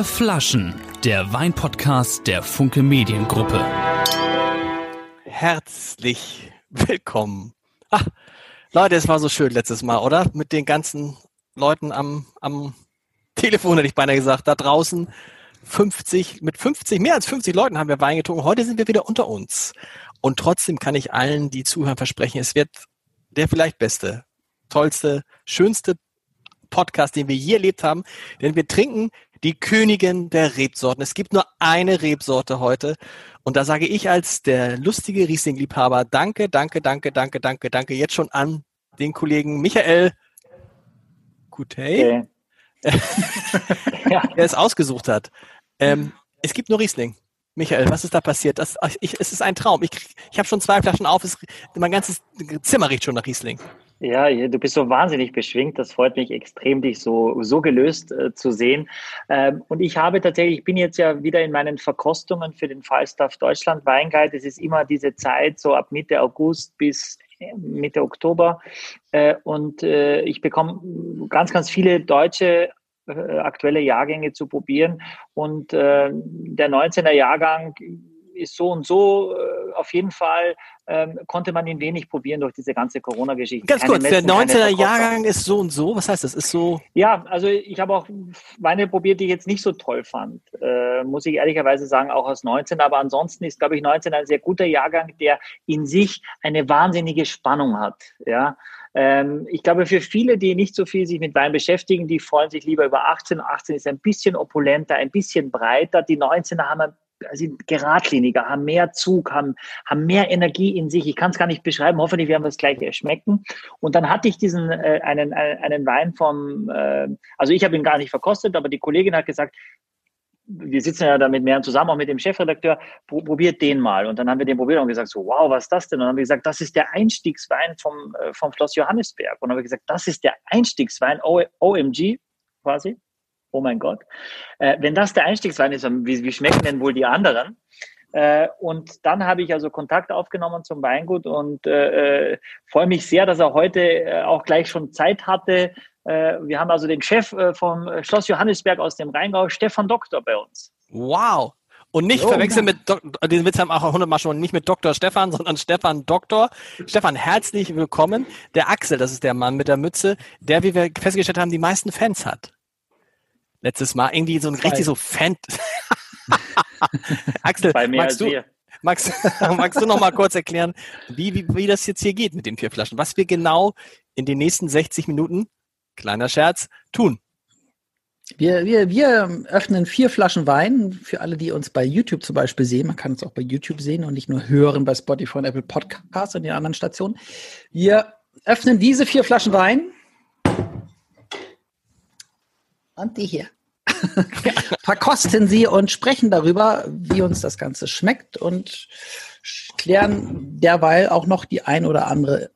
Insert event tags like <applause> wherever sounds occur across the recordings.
Vier Flaschen, der Weinpodcast der Funke Mediengruppe. Herzlich willkommen. Ach, Leute, es war so schön letztes Mal, oder? Mit den ganzen Leuten am, am Telefon, hätte ich beinahe gesagt, da draußen. 50, mit 50, mehr als 50 Leuten haben wir Wein getrunken. Heute sind wir wieder unter uns. Und trotzdem kann ich allen, die zuhören, versprechen, es wird der vielleicht beste, tollste, schönste Podcast, den wir je erlebt haben. Denn wir trinken die Königin der Rebsorten. Es gibt nur eine Rebsorte heute. Und da sage ich als der lustige Riesling-Liebhaber danke, danke, danke, danke, danke, danke jetzt schon an den Kollegen Michael Kutey, okay. <laughs> der es ausgesucht hat. Ähm, es gibt nur Riesling. Michael, was ist da passiert? Das, ich, es ist ein Traum. Ich, ich habe schon zwei Flaschen auf. Es, mein ganzes Zimmer riecht schon nach Riesling. Ja, du bist so wahnsinnig beschwingt. Das freut mich extrem, dich so, so gelöst äh, zu sehen. Ähm, und ich habe tatsächlich, ich bin jetzt ja wieder in meinen Verkostungen für den Falstaff Deutschland Weinguide. Es ist immer diese Zeit, so ab Mitte August bis äh, Mitte Oktober. Äh, und äh, ich bekomme ganz, ganz viele deutsche äh, aktuelle Jahrgänge zu probieren. Und äh, der 19er Jahrgang ist so und so. Äh, auf jeden Fall ähm, konnte man ihn wenig probieren durch diese ganze Corona-Geschichte. Ganz keine kurz, Messen, der 19er Jahrgang ist so und so. Was heißt das? Ist so? Ja, also ich habe auch Weine probiert, die ich jetzt nicht so toll fand. Äh, muss ich ehrlicherweise sagen, auch aus 19. Aber ansonsten ist, glaube ich, 19 ein sehr guter Jahrgang, der in sich eine wahnsinnige Spannung hat. Ja. Ähm, ich glaube, für viele, die nicht so viel sich mit Wein beschäftigen, die freuen sich lieber über 18. 18 ist ein bisschen opulenter, ein bisschen breiter. Die 19er haben sind geradliniger, haben mehr Zug, haben, haben mehr Energie in sich. Ich kann es gar nicht beschreiben. Hoffentlich werden wir es gleich schmecken. Und dann hatte ich diesen äh, einen, einen Wein vom, äh, also ich habe ihn gar nicht verkostet, aber die Kollegin hat gesagt, wir sitzen ja da mit mehreren zusammen, auch mit dem Chefredakteur, probiert den mal. Und dann haben wir den probiert und gesagt, so, wow, was ist das denn? Und dann haben wir gesagt, das ist der Einstiegswein vom, äh, vom Schloss Johannesberg. Und dann haben wir gesagt, das ist der Einstiegswein, OMG quasi. Oh mein Gott. Äh, wenn das der Einstiegswein ist, wie, wie schmecken denn wohl die anderen? Äh, und dann habe ich also Kontakt aufgenommen zum Weingut und äh, äh freue mich sehr, dass er heute äh, auch gleich schon Zeit hatte, äh, wir haben also den Chef vom Schloss Johannesberg aus dem Rheingau, Stefan Doktor, bei uns. Wow. Und nicht so, verwechseln mit, Dok den Witz haben auch hundertmal schon, nicht mit Dr. Stefan, sondern Stefan Doktor. Stefan, herzlich willkommen. Der Axel, das ist der Mann mit der Mütze, der, wie wir festgestellt haben, die meisten Fans hat. Letztes Mal irgendwie so ein richtig so Fan. <laughs> Axel, magst du, magst, <laughs> magst du noch mal kurz erklären, wie, wie, wie das jetzt hier geht mit den vier Flaschen? Was wir genau in den nächsten 60 Minuten kleiner Scherz, tun? Wir, wir, wir öffnen vier Flaschen Wein für alle, die uns bei YouTube zum Beispiel sehen. Man kann uns auch bei YouTube sehen und nicht nur hören bei Spotify und Apple Podcasts und den anderen Stationen. Wir öffnen diese vier Flaschen Wein. Und die hier. <laughs> Verkosten sie und sprechen darüber, wie uns das Ganze schmeckt und klären derweil auch noch die ein oder andere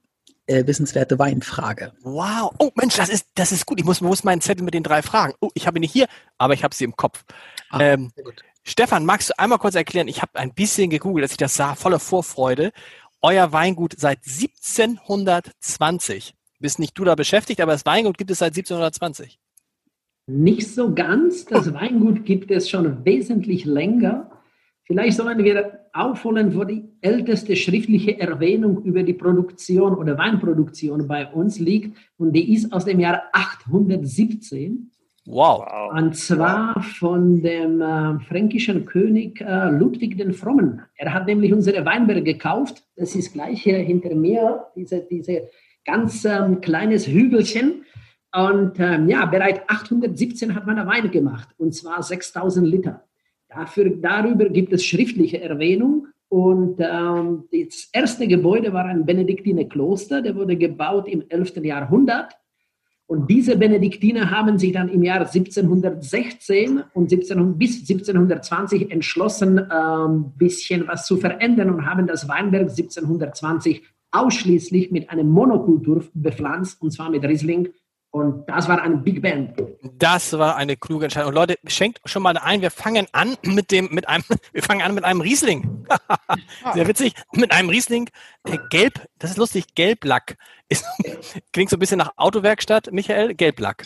äh, wissenswerte Weinfrage. Wow. Oh Mensch, das ist, das ist gut. Ich muss, muss meinen Zettel mit den drei Fragen. Oh, ich habe ihn nicht hier, aber ich habe sie im Kopf. Ah, ähm, Stefan, magst du einmal kurz erklären? Ich habe ein bisschen gegoogelt, dass ich das sah, voller Vorfreude. Euer Weingut seit 1720. Bist nicht du da beschäftigt, aber das Weingut gibt es seit 1720. Nicht so ganz. Das Weingut gibt es schon wesentlich länger. Vielleicht sollen wir aufholen, wo die älteste schriftliche Erwähnung über die Produktion oder Weinproduktion bei uns liegt. Und die ist aus dem Jahr 817. Wow. Und zwar von dem äh, fränkischen König äh, Ludwig den Frommen. Er hat nämlich unsere Weinberge gekauft. Das ist gleich hier hinter mir, diese, diese ganz ähm, kleines Hügelchen. Und ähm, ja, bereits 817 hat man Wein gemacht, und zwar 6000 Liter. Dafür, darüber gibt es schriftliche Erwähnung. Und ähm, das erste Gebäude war ein Benediktinerkloster, der wurde gebaut im 11. Jahrhundert. Und diese Benediktiner haben sich dann im Jahr 1716 und 17, bis 1720 entschlossen, ein ähm, bisschen was zu verändern und haben das Weinberg 1720 ausschließlich mit einer Monokultur bepflanzt, und zwar mit Riesling und das war eine Big Band. Das war eine kluge Entscheidung. Und Leute, schenkt schon mal ein. Wir fangen an mit dem, mit einem, <laughs> wir fangen an mit einem Riesling. <laughs> Sehr witzig. Mit einem Riesling. Äh, gelb, das ist lustig. Gelblack. Ist, <laughs> klingt so ein bisschen nach Autowerkstatt, Michael. Gelblack.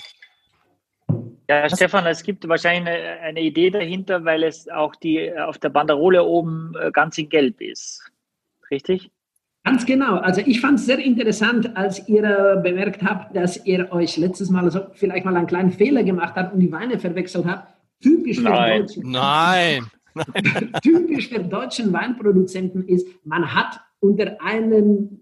Ja, Stefan, es gibt wahrscheinlich eine, eine, Idee dahinter, weil es auch die auf der Banderole oben äh, ganz in Gelb ist. Richtig? Ganz genau. Also ich fand es sehr interessant, als ihr äh, bemerkt habt, dass ihr euch letztes Mal so vielleicht mal einen kleinen Fehler gemacht habt und die Weine verwechselt habt. Typisch Nein. für deutschen, Nein. <laughs> typisch für deutschen Weinproduzenten ist, man hat unter einem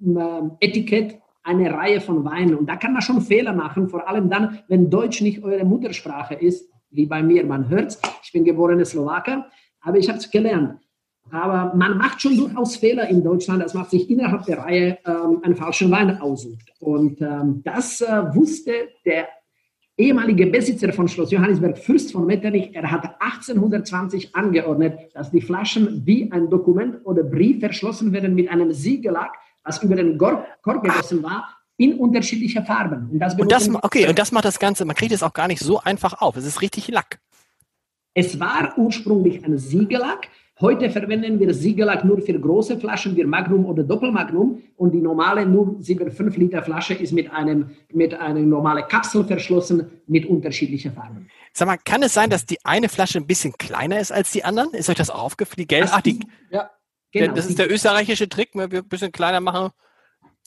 äh, Etikett eine Reihe von Weinen und da kann man schon Fehler machen, vor allem dann, wenn Deutsch nicht eure Muttersprache ist, wie bei mir, man hört es. Ich bin geborener Slowaker, aber ich habe es gelernt. Aber man macht schon durchaus Fehler in Deutschland, dass man sich innerhalb der Reihe ähm, einen falschen Wein aussucht. Und ähm, das äh, wusste der ehemalige Besitzer von Schloss Johannisberg, Fürst von Metternich. Er hat 1820 angeordnet, dass die Flaschen wie ein Dokument oder Brief verschlossen werden mit einem Siegellack, was über den Korb gegossen war, in unterschiedlicher Farben. Und das, und das, okay, und das macht das Ganze, man kriegt es auch gar nicht so einfach auf. Es ist richtig Lack. Es war ursprünglich ein Siegellack. Heute verwenden wir Siegellack nur für große Flaschen, wie Magnum oder Doppelmagnum. Und die normale 0,75 Liter Flasche ist mit einem, mit einer normalen Kapsel verschlossen mit unterschiedlichen Farben. Sag mal, kann es sein, dass die eine Flasche ein bisschen kleiner ist als die anderen? Ist euch das aufgefallen? Die gelbe? Ach, die, ja, genau. Das ist der österreichische Trick, wir ein bisschen kleiner machen.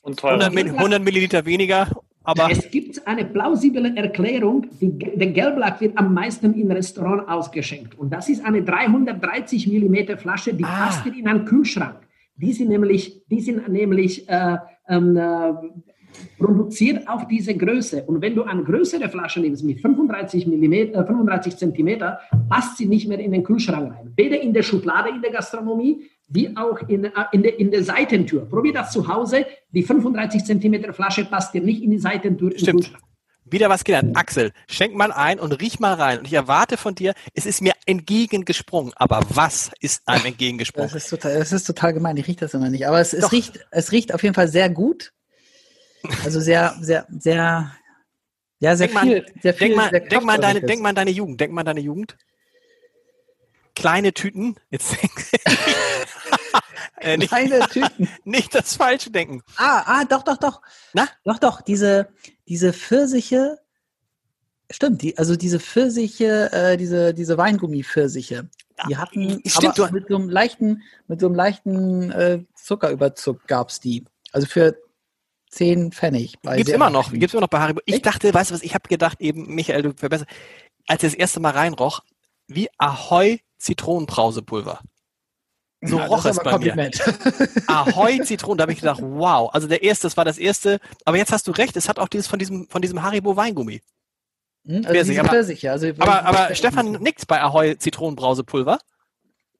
Und 100, 100 Milliliter weniger aber es gibt eine plausible Erklärung, die, der Gelblack wird am meisten im Restaurant ausgeschenkt. Und das ist eine 330 mm Flasche, die ah. passt in einen Kühlschrank. Die sind nämlich, die sind nämlich äh, ähm, äh, produziert auf diese Größe. Und wenn du eine größere Flasche nimmst mit 35, mm, 35 cm, passt sie nicht mehr in den Kühlschrank rein. Weder in der Schublade in der Gastronomie, wie auch in, äh, in, der, in der Seitentür. Probier das zu Hause. Die 35 cm Flasche passt dir nicht in die Seitentür. Stimmt. Wieder was gelernt. Axel, schenk mal ein und riech mal rein. Und ich erwarte von dir, es ist mir entgegengesprungen. Aber was ist einem entgegengesprungen? Das ist total, das ist total gemein. Ich rieche das immer nicht. Aber es, es, riecht, es riecht auf jeden Fall sehr gut. Also sehr, sehr, sehr, ja, sehr denk viel. Mal, sehr viel denk, mal, denk, mal deine, denk mal an deine Jugend. Denk mal an deine Jugend. Kleine Tüten. Jetzt <laughs> <laughs> äh, nicht, Kleine Tüten. <laughs> Nicht das Falsche denken. Ah, ah, doch, doch, doch. Na? Doch, doch. Diese, diese Pfirsiche. Stimmt, die, also diese Pfirsiche, äh, diese, diese Weingummi-Pfirsiche. Die hatten Stimmt, aber mit so einem leichten, mit so einem leichten äh, Zuckerüberzug gab es die. Also für 10 Pfennig. Gibt es immer noch, gibt's immer noch bei Haribo. Ich Echt? dachte, weißt du was, ich habe gedacht eben, Michael, du verbesserst, als ich das erste Mal reinroch, wie Ahoi Zitronenbrausepulver. So ja, roch es bei Kompliment. mir. <laughs> Ahoi Zitronen, da habe ich gedacht, wow. Also der erste, das war das erste. Aber jetzt hast du recht, es hat auch dieses von diesem, von diesem Haribo Weingummi. Hm, also Pfirsich, aber, ja. also aber, aber Stefan nickt bei Ahoi Zitronenbrausepulver.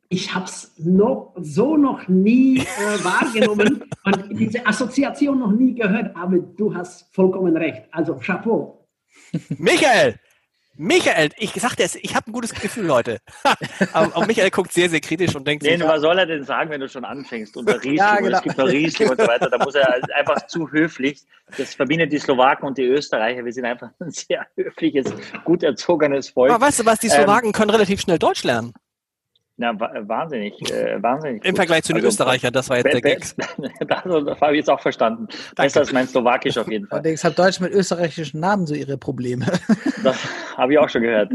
Ich habe es noch, so noch nie äh, <laughs> wahrgenommen und diese Assoziation noch nie gehört, aber du hast vollkommen recht. Also Chapeau. Michael, Michael, ich sagte es, ich habe ein gutes Gefühl heute. <laughs> aber, aber, Michael guckt sehr, sehr kritisch und denkt nee, sich, was soll er denn sagen, wenn du schon anfängst? Und der <laughs> Riesling, ja, genau. und es gibt noch Riesling und so weiter, da muss er einfach zu höflich. Das verbindet die Slowaken und die Österreicher. Wir sind einfach ein sehr höfliches, gut erzogenes Volk. Aber weißt du was, die Slowaken ähm, können relativ schnell Deutsch lernen. Na, wahnsinnig, äh, wahnsinnig. Im gut. Vergleich zu den also, Österreichern, das war jetzt der Gag. <laughs> das, habe ich jetzt auch verstanden. Danke. Besser als mein Slowakisch auf jeden Fall. Allerdings hat Deutsch mit österreichischen Namen so ihre Probleme. <laughs> Das habe ich auch schon gehört.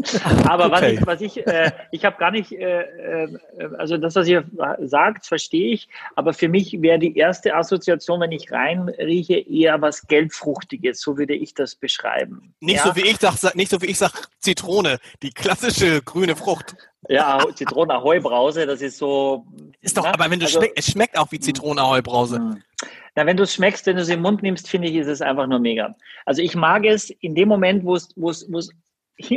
Aber okay. was ich, was ich, äh, ich habe gar nicht, äh, äh, also das, was ihr sagt, verstehe ich. Aber für mich wäre die erste Assoziation, wenn ich reinrieche, eher was Gelbfruchtiges. So würde ich das beschreiben. Nicht ja? so wie ich sag, nicht so wie ich sag Zitrone, die klassische grüne Frucht. Ja, Zitronen-Ahoi-Brause, das ist so. Ist doch, na, aber wenn du also, schmeckt, es schmeckt auch wie Zitronen-Ahoi-Brause. Hm. Na, wenn du es schmeckst, wenn du es im Mund nimmst, finde ich, ist es einfach nur mega. Also ich mag es in dem Moment, wo es, wo es, wo es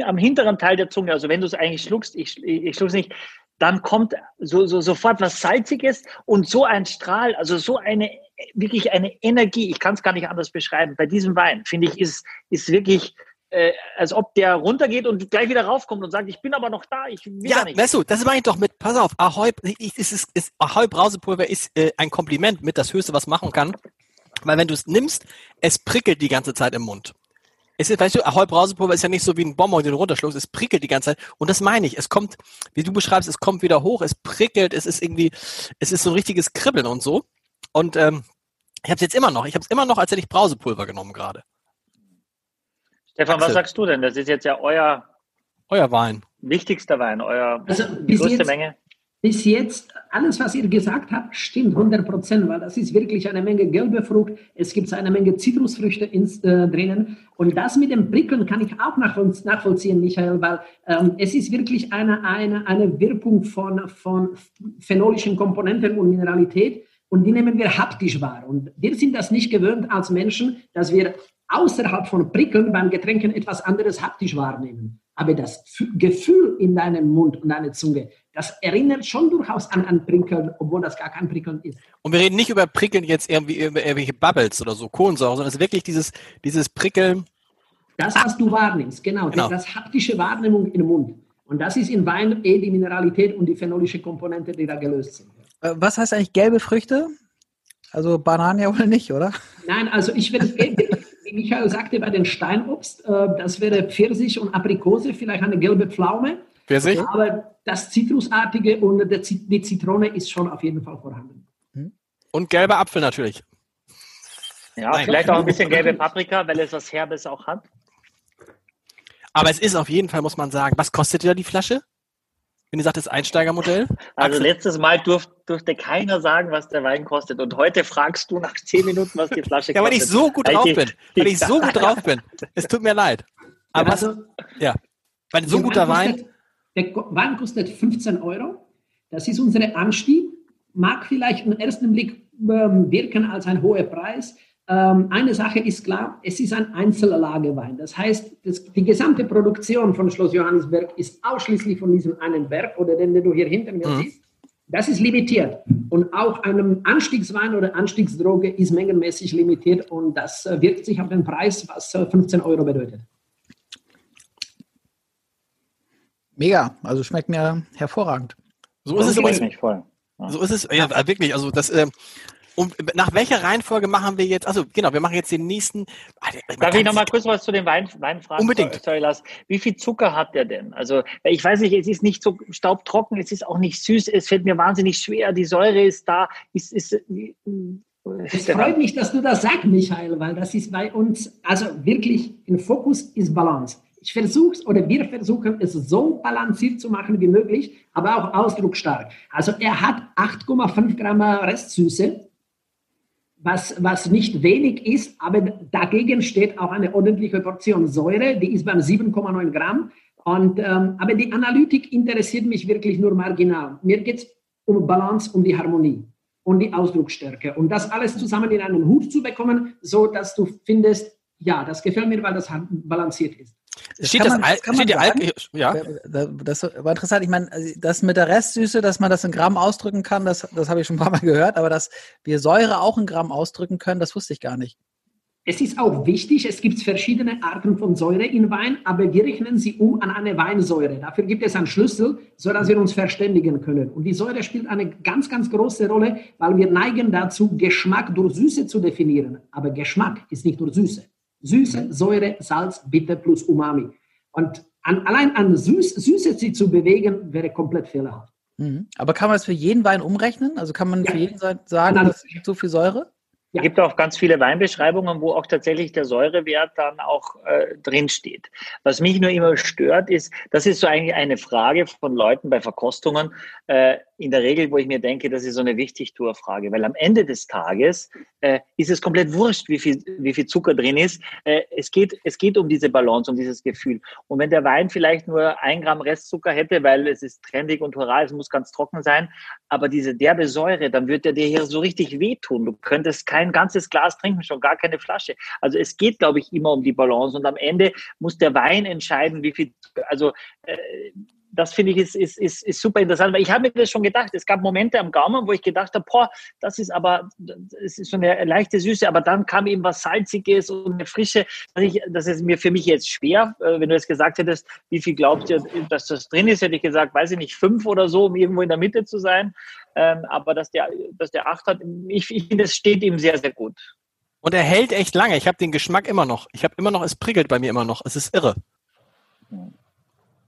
am hinteren Teil der Zunge, also wenn du es eigentlich schluckst, ich, ich schluck's nicht, dann kommt so, so sofort was Salziges und so ein Strahl, also so eine wirklich eine Energie. Ich kann es gar nicht anders beschreiben. Bei diesem Wein finde ich ist ist wirklich äh, als ob der runtergeht und gleich wieder raufkommt und sagt, ich bin aber noch da, ich will ja, nicht. weißt du, das meine ich doch mit, pass auf, Ahoi, ist, ist, ist, Ahoi Brausepulver ist äh, ein Kompliment mit das Höchste, was machen kann. Weil wenn du es nimmst, es prickelt die ganze Zeit im Mund. Es ist, weißt du, Ahoi Brausepulver ist ja nicht so wie ein Bonbon, den du runterschluckst, es prickelt die ganze Zeit. Und das meine ich. Es kommt, wie du beschreibst, es kommt wieder hoch, es prickelt, es ist irgendwie, es ist so ein richtiges Kribbeln und so. Und ähm, ich habe es jetzt immer noch. Ich habe es immer noch, als hätte ich Brausepulver genommen gerade. Stefan, Axel. was sagst du denn? Das ist jetzt ja euer Euer Wein. Wichtigster Wein, euer Also größte jetzt, Menge. bis jetzt, alles, was ihr gesagt habt, stimmt 100 Prozent, weil das ist wirklich eine Menge gelbe Frucht. Es gibt eine Menge Zitrusfrüchte ins, äh, drinnen. Und das mit dem Prickeln kann ich auch nachvoll- nachvollziehen, Michael, weil ähm, es ist wirklich eine, eine, eine Wirkung von, von phenolischen Komponenten und Mineralität. Und die nehmen wir haptisch wahr. Und wir sind das nicht gewöhnt als Menschen, dass wir außerhalb von Prickeln beim Getränken etwas anderes haptisch wahrnehmen. Aber das Gefühl in deinem Mund und deiner Zunge, das erinnert schon durchaus an, an Prickeln, obwohl das gar kein Prickeln ist. Und wir reden nicht über Prickeln jetzt irgendwie über irgendwelche Bubbles oder so, Kohlensäure, sondern es ist wirklich dieses, dieses Prickeln. Das, was du wahrnimmst, genau, Genau. Das, das haptische Wahrnehmung im Mund. Und das ist in Wein eh die Mineralität und die phenolische Komponente, die da gelöst sind. Äh, Was heißt eigentlich gelbe Früchte? Also Bananen ja wohl nicht, oder? Nein, also ich werde, wie <laughs> Michael sagte, bei den Steinobst, äh, das wäre Pfirsich und Aprikose, vielleicht eine gelbe Pflaume. Pfirsich? Aber das Zitrusartige und der Zit- die Zitrone ist schon auf jeden Fall vorhanden. Und gelber Apfel natürlich. Ja, Nein. vielleicht auch ein bisschen gelbe Paprika, weil es was Herbes auch hat. Aber es ist auf jeden Fall, muss man sagen, was kostet da die Flasche? Wenn ihr sagt, das Einsteigermodell? Also Axel? letztes Mal durf, durfte keiner sagen, was der Wein kostet. Und heute fragst du nach zehn Minuten, was die Flasche <laughs> Ja, weil kostet. ich so gut Weil drauf bin. Weil ich so gut drauf bin. Es tut mir leid. Aber was, also, ja, weil so guter Wein, kostet, Der Wein kostet 15 Euro. Das ist unsere Anstieg. Mag vielleicht im ersten Blick ähm, wirken als ein hoher Preis. Ähm, eine Sache ist klar, es ist ein Einzellagewein. Das heißt, das, die gesamte Produktion von Schloss Johannisberg ist ausschließlich von diesem einen Berg oder den, den du hier hinter mir Mhm. siehst. Das ist limitiert. Und auch einem Anstiegswein oder Anstiegsdroge ist mengenmäßig limitiert und das äh, wirkt sich auf den Preis, was äh, 15 Euro bedeutet. Mega. Also schmeckt mir hervorragend. so ist es übrigens, mich voll. so ist es, ja, wirklich, also das, ähm, und nach welcher Reihenfolge machen wir jetzt, also genau, wir machen jetzt den nächsten. Ah, Darf ich noch mal kurz was zu dem Wein, Wein fragen? Unbedingt. Sorry, Lars. Wie viel Zucker hat der denn? Also, ich weiß nicht, es ist nicht so staubtrocken, es ist auch nicht süß, es fällt mir wahnsinnig schwer, die Säure ist da. Ist, ist, äh, Es freut mich, dass du das sagst, Michael, weil das ist bei uns, also wirklich im Fokus ist Balance. Ich versuche es oder wir versuchen es so balanciert zu machen wie möglich, aber auch ausdrucksstark. Also er hat 8,5 Gramm Restsüße, was, was nicht wenig ist, aber dagegen steht auch eine ordentliche Portion Säure, die ist beim 7,9 Gramm. Und, ähm, aber die Analytik interessiert mich wirklich nur marginal. Mir geht es um Balance, um die Harmonie und die Ausdrucksstärke. Und das alles zusammen in einen Hut zu bekommen, so dass du findest, ja, das gefällt mir, weil das balanciert ist. Steht das, man- Al kann man steht die? Alk ja, Das war interessant. Ich meine, also das mit der Restsüße, dass man das in Gramm ausdrücken kann, das, das habe ich schon ein paar Mal gehört, aber dass wir Säure auch in Gramm ausdrücken können, das wusste ich gar nicht. Es ist auch wichtig, es gibt verschiedene Arten von Säure in Wein, aber wir rechnen sie um an eine Weinsäure. Dafür gibt es einen Schlüssel, sodass wir uns verständigen können. Und die Säure spielt eine ganz, ganz große Rolle, weil wir neigen dazu, Geschmack durch Süße zu definieren. Aber Geschmack ist nicht nur Süße. Süße, Säure, Salz, Bitter plus Umami. Und an, allein an Süß, Süße sie zu bewegen, wäre komplett fehlerhaft. Mhm. Aber kann man das für jeden Wein umrechnen? Also kann man Ja. für jeden Sa- sagen, das gibt so viel Säure? Es gibt auch ganz viele Weinbeschreibungen, wo auch tatsächlich der Säurewert dann auch äh, drinsteht. Was mich nur immer stört, ist, das ist so eigentlich eine Frage von Leuten bei Verkostungen, äh, in der Regel, wo ich mir denke, das ist so eine Wichtigtour-Frage, weil am Ende des Tages äh, ist es komplett wurscht, wie viel, wie viel Zucker drin ist. Äh, es, geht, es geht um diese Balance, um dieses Gefühl. Und wenn der Wein vielleicht nur ein Gramm Restzucker hätte, weil es ist trendig und hurra, es muss ganz trocken sein, aber diese derbe Säure, dann wird der dir hier so richtig wehtun. Du könntest kein ganzes Glas trinken, schon gar keine Flasche. Also es geht, glaube ich, immer um die Balance und am Ende muss der Wein entscheiden, wie viel, also äh, das finde ich ist, ist, ist, ist super interessant, weil ich habe mir das schon gedacht. Es gab Momente am Gaumen, wo ich gedacht habe, boah, das ist aber, es ist so eine leichte Süße, aber dann kam eben was Salziges und eine Frische. dass ich, das ist mir für mich jetzt schwer, äh, wenn du jetzt gesagt hättest, wie viel glaubt ihr, dass das drin ist, hätte ich gesagt, weiß ich nicht, fünf oder so, um irgendwo in der Mitte zu sein. Ähm, aber dass der, dass der acht hat, ich, ich finde, es steht ihm sehr, sehr gut. Und er hält echt lange. Ich habe den Geschmack immer noch. Ich habe immer noch, es prickelt bei mir immer noch. Es ist irre.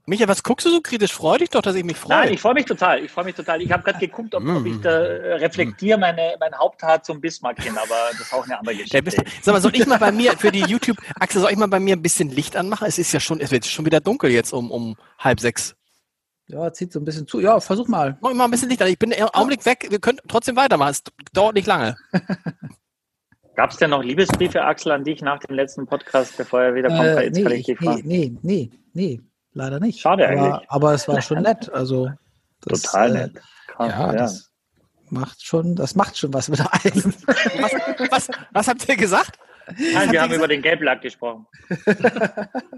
Micha, was guckst du so kritisch? Freu dich doch, dass ich mich freue. Nein, ich freue mich total. Ich freue mich total. Ich habe gerade geguckt, ob, ob, ich da äh, reflektiere meine, mein Haupthaar zum Bismarck hin, aber das ist auch eine andere Geschichte. Sag mal, soll ich mal bei mir für die YouTube, Axel, soll ich mal bei mir ein bisschen Licht anmachen? Es ist ja schon, es wird schon wieder dunkel jetzt um, um halb sechs. Ja, zieht so ein bisschen zu. Ja, versuch mal. Mach mal ein bisschen Licht an. Ich bin im Augenblick weg. Wir können trotzdem weitermachen. Es dauert nicht lange. <laughs> Gab es denn noch Liebesbriefe, Axel, an dich nach dem letzten Podcast, bevor er wieder kommt? Äh, jetzt nee, ich nee, nee, nee, nee, leider nicht. Schade aber, eigentlich. Aber es war schon nett. Also das, Total nett. Krass, ja, ja. Das macht schon, das macht schon was mit einem. <laughs> was, was, was habt ihr gesagt? Nein, wir haben über den Gelblack gesprochen. <laughs>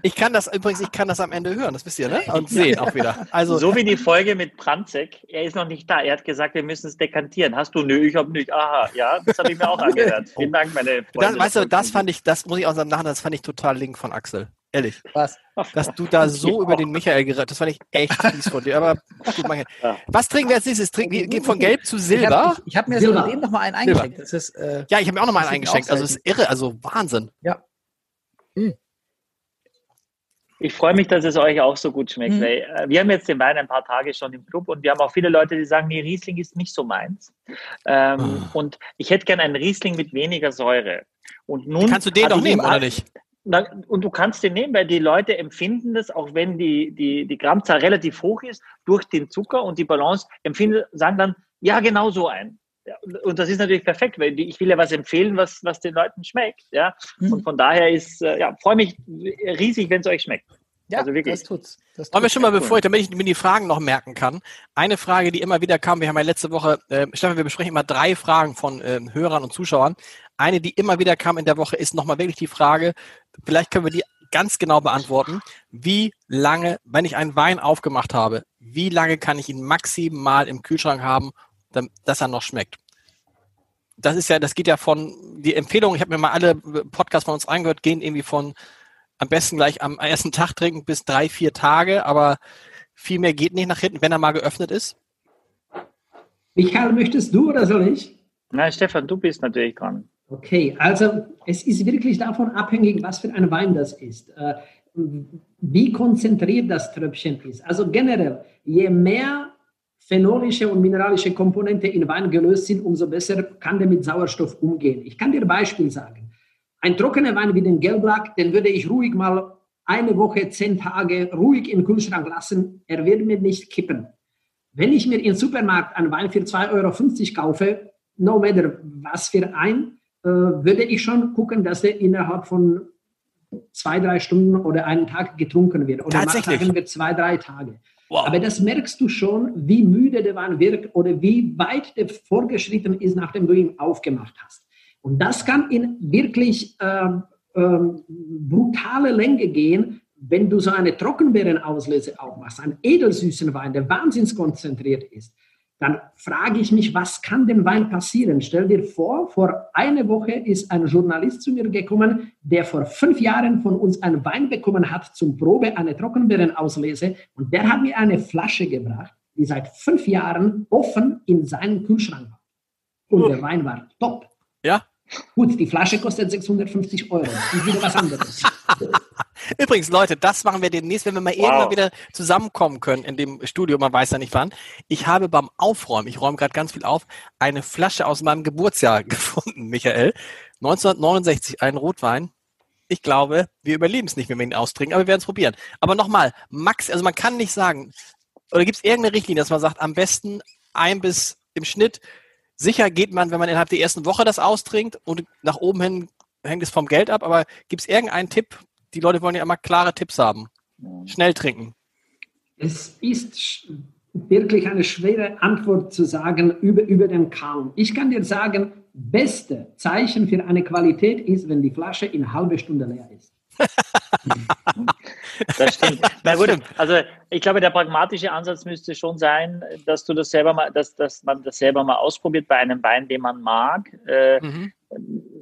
Ich kann das übrigens, ich kann das am Ende hören, das wisst ihr, ne? Und sehen auch wieder. Also so wie die Folge mit Pranzek. Er ist noch nicht da. Er hat gesagt, wir müssen es dekantieren. Hast du? Nö, ich habe nicht. Aha, ja, das habe ich mir auch <laughs> angehört. Vielen Dank, meine Freunde. Das, weißt du, das fand ich, das muss ich auch sagen, das fand ich total link von Axel. Ehrlich. Was? Dass du da so <laughs> ja. über den Michael gerettet das fand ich echt fies von dir. Aber gut, Michael. Ja. Was trinken wir als nächstes? Trinken wir gehen von Gelb zu Silber. Ich habe hab mir Silber. eben noch mal einen eingeschenkt. Das ist, äh, ja, ich habe mir auch noch mal einen eingeschenkt. Also es ist irre, also Wahnsinn. Ja. Hm. Ich freue mich, dass es euch auch so gut schmeckt. Mhm. Wir haben jetzt den Wein ein paar Tage schon im Club und wir haben auch viele Leute, die sagen, nee, Riesling ist nicht so meins. Ähm, oh. Und ich hätte gerne einen Riesling mit weniger Säure. Und nun Kannst du den doch nehmen, oder nicht? Na, und du kannst den nehmen, weil die Leute empfinden das, auch wenn die, die, die Grammzahl relativ hoch ist, durch den Zucker und die Balance, empfinden, sagen dann, ja, genau so ein. Ja, und das ist natürlich perfekt, weil ich will ja was empfehlen, was, was den Leuten schmeckt. Ja? Mhm. Und von daher ist, äh, ja, freue mich riesig, wenn es euch schmeckt. Ja, also wirklich. das tut's. Das tut's Wollen wir schon mal, bevor ich, damit ich mir die Fragen noch merken kann, eine Frage, die immer wieder kam, wir haben ja letzte Woche, äh, Stefan, wir besprechen immer drei Fragen von äh, Hörern und Zuschauern. Eine, die immer wieder kam in der Woche, ist nochmal wirklich die Frage, vielleicht können wir die ganz genau beantworten. Wie lange, wenn ich einen Wein aufgemacht habe, wie lange kann ich ihn maximal im Kühlschrank haben, dass er noch schmeckt? Das ist ja, das geht ja von, die Empfehlung, ich habe mir mal alle Podcasts von uns reingehört, gehen irgendwie von am besten gleich am ersten Tag trinken bis drei, vier Tage, aber viel mehr geht nicht nach hinten, wenn er mal geöffnet ist. Michael, möchtest du oder soll ich? Nein, Stefan, du bist natürlich dran. Okay, also es ist wirklich davon abhängig, was für ein Wein das ist. Äh, wie konzentriert das Tröpfchen ist. Also generell, je mehr phenolische und mineralische Komponente in Wein gelöst sind, umso besser kann der mit Sauerstoff umgehen. Ich kann dir ein Beispiel sagen. Ein trockener Wein wie den Gelblack, den würde ich ruhig mal eine Woche, zehn Tage ruhig im Kühlschrank lassen. Er wird mir nicht kippen. Wenn ich mir im Supermarkt einen Wein für 2,50 Euro kaufe, no matter was für ein, äh, würde ich schon gucken, dass er innerhalb von zwei, drei Stunden oder einen Tag getrunken wird. Oder sagen wir zwei, drei Tage. Wow. Aber das merkst du schon, wie müde der Wein wirkt oder wie weit der vorgeschritten ist, nachdem du ihn aufgemacht hast. Und das kann in wirklich ähm, ähm, brutale Länge gehen, wenn du so eine Trockenbeerenauslese aufmachst, einen edelsüßen Wein, der wahnsinnig konzentriert ist dann frage ich mich, was kann dem Wein passieren? Stell dir vor, vor einer Woche ist ein Journalist zu mir gekommen, der vor fünf Jahren von uns einen Wein bekommen hat zum Probe, eine Trockenbeerenauslese. Und der hat mir eine Flasche gebracht, die seit fünf Jahren offen in seinem Kühlschrank war. Und der Wein war top. Gut, die Flasche kostet 650 Euro. Ist wieder was anderes. <laughs> Übrigens, Leute, das machen wir demnächst, wenn wir mal wow. irgendwann wieder zusammenkommen können in dem Studio, man weiß ja nicht wann. Ich habe beim Aufräumen, ich räume gerade ganz viel auf, eine Flasche aus meinem Geburtsjahr <laughs> gefunden, Michael. 1969, ein Rotwein. Ich glaube, wir überleben es nicht, wenn wir ihn austrinken, aber wir werden es probieren. Aber nochmal, Max, also man kann nicht sagen, oder gibt es irgendeine Richtlinie, dass man sagt, am besten ein bis im Schnitt Sicher geht man, wenn man innerhalb der ersten Woche das austrinkt und nach oben hin hängt es vom Geld ab, aber gibt es irgendeinen Tipp, die Leute wollen ja immer klare Tipps haben. Schnell trinken. Es ist wirklich eine schwere Antwort zu sagen über, über den Kaum. Ich kann dir sagen, beste Zeichen für eine Qualität ist, wenn die Flasche in einer halben Stunde leer ist. <laughs> das stimmt. <laughs> Na gut, also ich glaube, der pragmatische Ansatz müsste schon sein, dass du das selber mal, dass, dass man das selber mal ausprobiert bei einem Wein, den man mag. Äh, mhm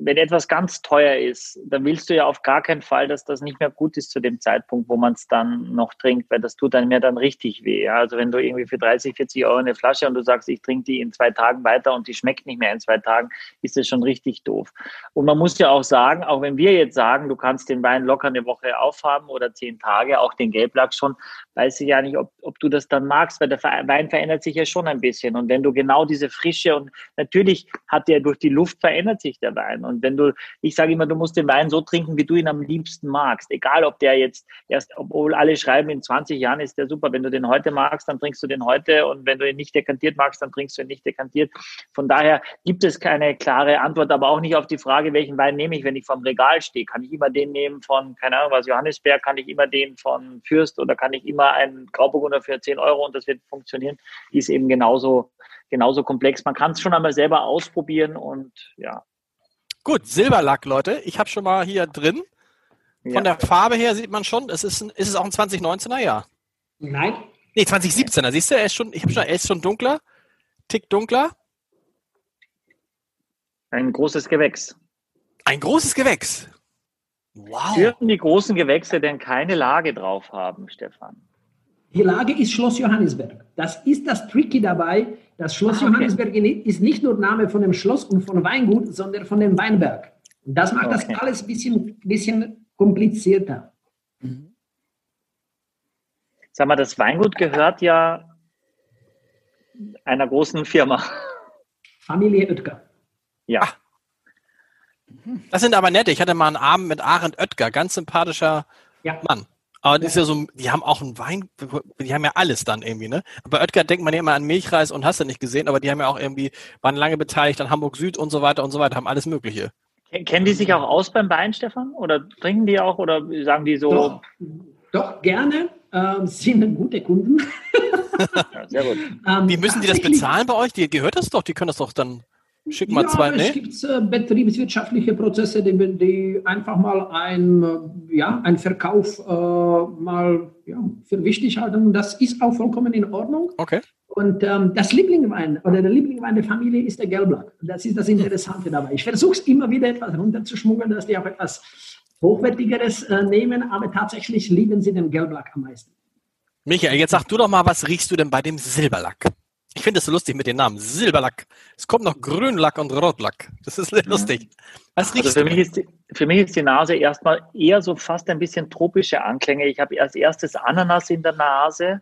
wenn etwas ganz teuer ist, dann willst du ja auf gar keinen Fall, dass das nicht mehr gut ist zu dem Zeitpunkt, wo man es dann noch trinkt, weil das tut dann mir dann richtig weh. Ja? Also wenn du irgendwie für 30, 40 Euro eine Flasche und du sagst, ich trinke die in zwei Tagen weiter und die schmeckt nicht mehr in zwei Tagen, ist das schon richtig doof. Und man muss ja auch sagen, auch wenn wir jetzt sagen, du kannst den Wein locker eine Woche aufhaben oder zehn Tage, auch den Gelblack schon, weiß ich ja nicht, ob, ob du das dann magst, weil der Wein verändert sich ja schon ein bisschen. Und wenn du genau diese Frische und natürlich hat der durch die Luft verändert sich der Wein. Und wenn du, ich sage immer, du musst den Wein so trinken, wie du ihn am liebsten magst. Egal, ob der jetzt erst, obwohl alle schreiben, in 20 Jahren ist der super. Wenn du den heute magst, dann trinkst du den heute. Und wenn du ihn nicht dekantiert magst, dann trinkst du ihn nicht dekantiert. Von daher gibt es keine klare Antwort, aber auch nicht auf die Frage, welchen Wein nehme ich, wenn ich vom Regal stehe. Kann ich immer den nehmen von, keine Ahnung was, Johannisberg, kann ich immer den von Fürst oder kann ich immer einen Grauburgunder für 10 Euro und das wird funktionieren, die ist eben genauso, genauso komplex. Man kann es schon einmal selber ausprobieren und ja. Gut, Silberlack, Leute. Ich habe schon mal hier drin. Von ja. der Farbe her sieht man schon, es ist, ein, ist es auch ein 2019er Jahr? Nein. Nee, 2017er. Siehst du, er ist schon, ich habe schon, er ist schon dunkler. Tick dunkler. Ein großes Gewächs. Ein großes Gewächs. Wow. Dürfen die großen Gewächse denn keine Lage drauf haben, Stefan? Die Lage ist Schloss Johannisberg. Das ist das Tricky dabei. Das Schloss ah, okay. Johannisberg ist nicht nur Name von dem Schloss und von Weingut, sondern von dem Weinberg. Das macht okay. das alles ein bisschen, bisschen komplizierter. Mhm. Sag mal, das Weingut gehört ja einer großen Firma. Familie Oetker. Ja. Das sind aber nette. Ich hatte mal einen Abend mit Arend Oetker, ganz sympathischer ja. Mann. Aber das ist ja so, die haben auch einen Wein, die haben ja alles dann irgendwie, ne? Bei Oetker denkt man ja immer an Milchreis und hast du nicht gesehen, aber die haben ja auch irgendwie, waren lange beteiligt an Hamburg Süd und so weiter und so weiter, haben alles Mögliche. Kennen die sich auch aus beim Wein, Stefan? Oder trinken die auch oder sagen die so? Doch, doch gerne. Ähm, sind gute Kunden. <laughs> ja, sehr gut. Ähm, Wie müssen die das bezahlen bei euch? Die gehört das doch, die können das doch dann Schick mal ja, zwei, ne? Es gibt äh, betriebswirtschaftliche Prozesse, die, die, einfach mal ein, äh, ja, ein Verkauf äh, mal ja, für wichtig halten. Das ist auch vollkommen in Ordnung. Okay. Und ähm, das Lieblingswein oder der Lieblingswein der Familie ist der Gelblack. Das ist das Interessante dabei. Ich versuche es immer wieder etwas runterzuschmuggeln, dass die auch etwas Hochwertigeres äh, nehmen, aber tatsächlich lieben sie den Gelblack am meisten. Michael, jetzt sag du doch mal, was riechst du denn bei dem Silberlack? Ich finde es so lustig mit den Namen. Silberlack. Es kommt noch Grünlack und Rotlack. Das ist lustig. Was riechst also für? Mich ist die, für mich ist die Nase erstmal eher so fast ein bisschen tropische Anklänge. Ich habe als erstes Ananas in der Nase.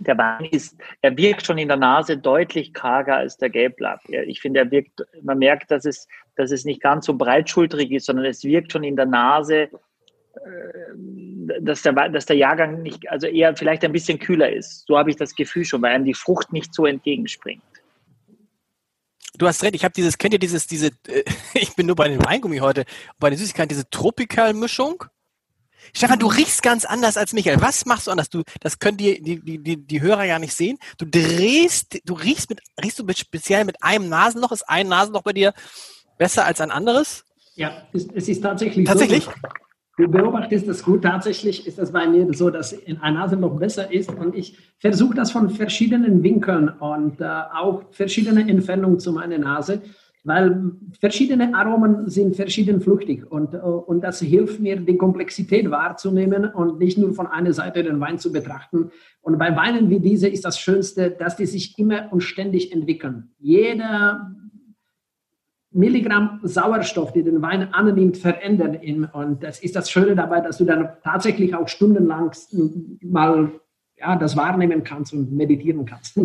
Der Wein ist, er wirkt schon in der Nase deutlich karger als der Gelblack. Ich finde, er wirkt, man merkt, dass es, dass es nicht ganz so breitschultrig ist, sondern es wirkt schon in der Nase dass der, dass der Jahrgang nicht, also eher vielleicht ein bisschen kühler ist. So habe ich das Gefühl schon, weil einem die Frucht nicht so entgegenspringt. Du hast recht, ich habe dieses, kennt ihr dieses, diese, äh, <laughs> ich bin nur bei den Weingummi heute, bei den Süßigkeiten, diese Tropical-Mischung? Stefan, du riechst ganz anders als Michael. Was machst du anders? Du, das können die, die, die, die Hörer ja nicht sehen. Du drehst, du riechst mit, riechst du mit, speziell mit einem Nasenloch? Ist ein Nasenloch bei dir besser als ein anderes? Ja, es, es ist tatsächlich, tatsächlich? so. Du beobachtest das gut. Tatsächlich ist das bei mir so, dass in einer Nase noch besser ist. Und ich versuche das von verschiedenen Winkeln und äh, auch verschiedene Entfernungen zu meiner Nase, weil verschiedene Aromen sind verschieden flüchtig. Und, äh, und das hilft mir, die Komplexität wahrzunehmen und nicht nur von einer Seite den Wein zu betrachten. Und bei Weinen wie diese ist das Schönste, dass die sich immer und ständig entwickeln. Jeder Milligramm Sauerstoff, die den Wein annimmt, verändern ihn. Und das ist das Schöne dabei, dass du dann tatsächlich auch stundenlang mal ja, das wahrnehmen kannst und meditieren kannst.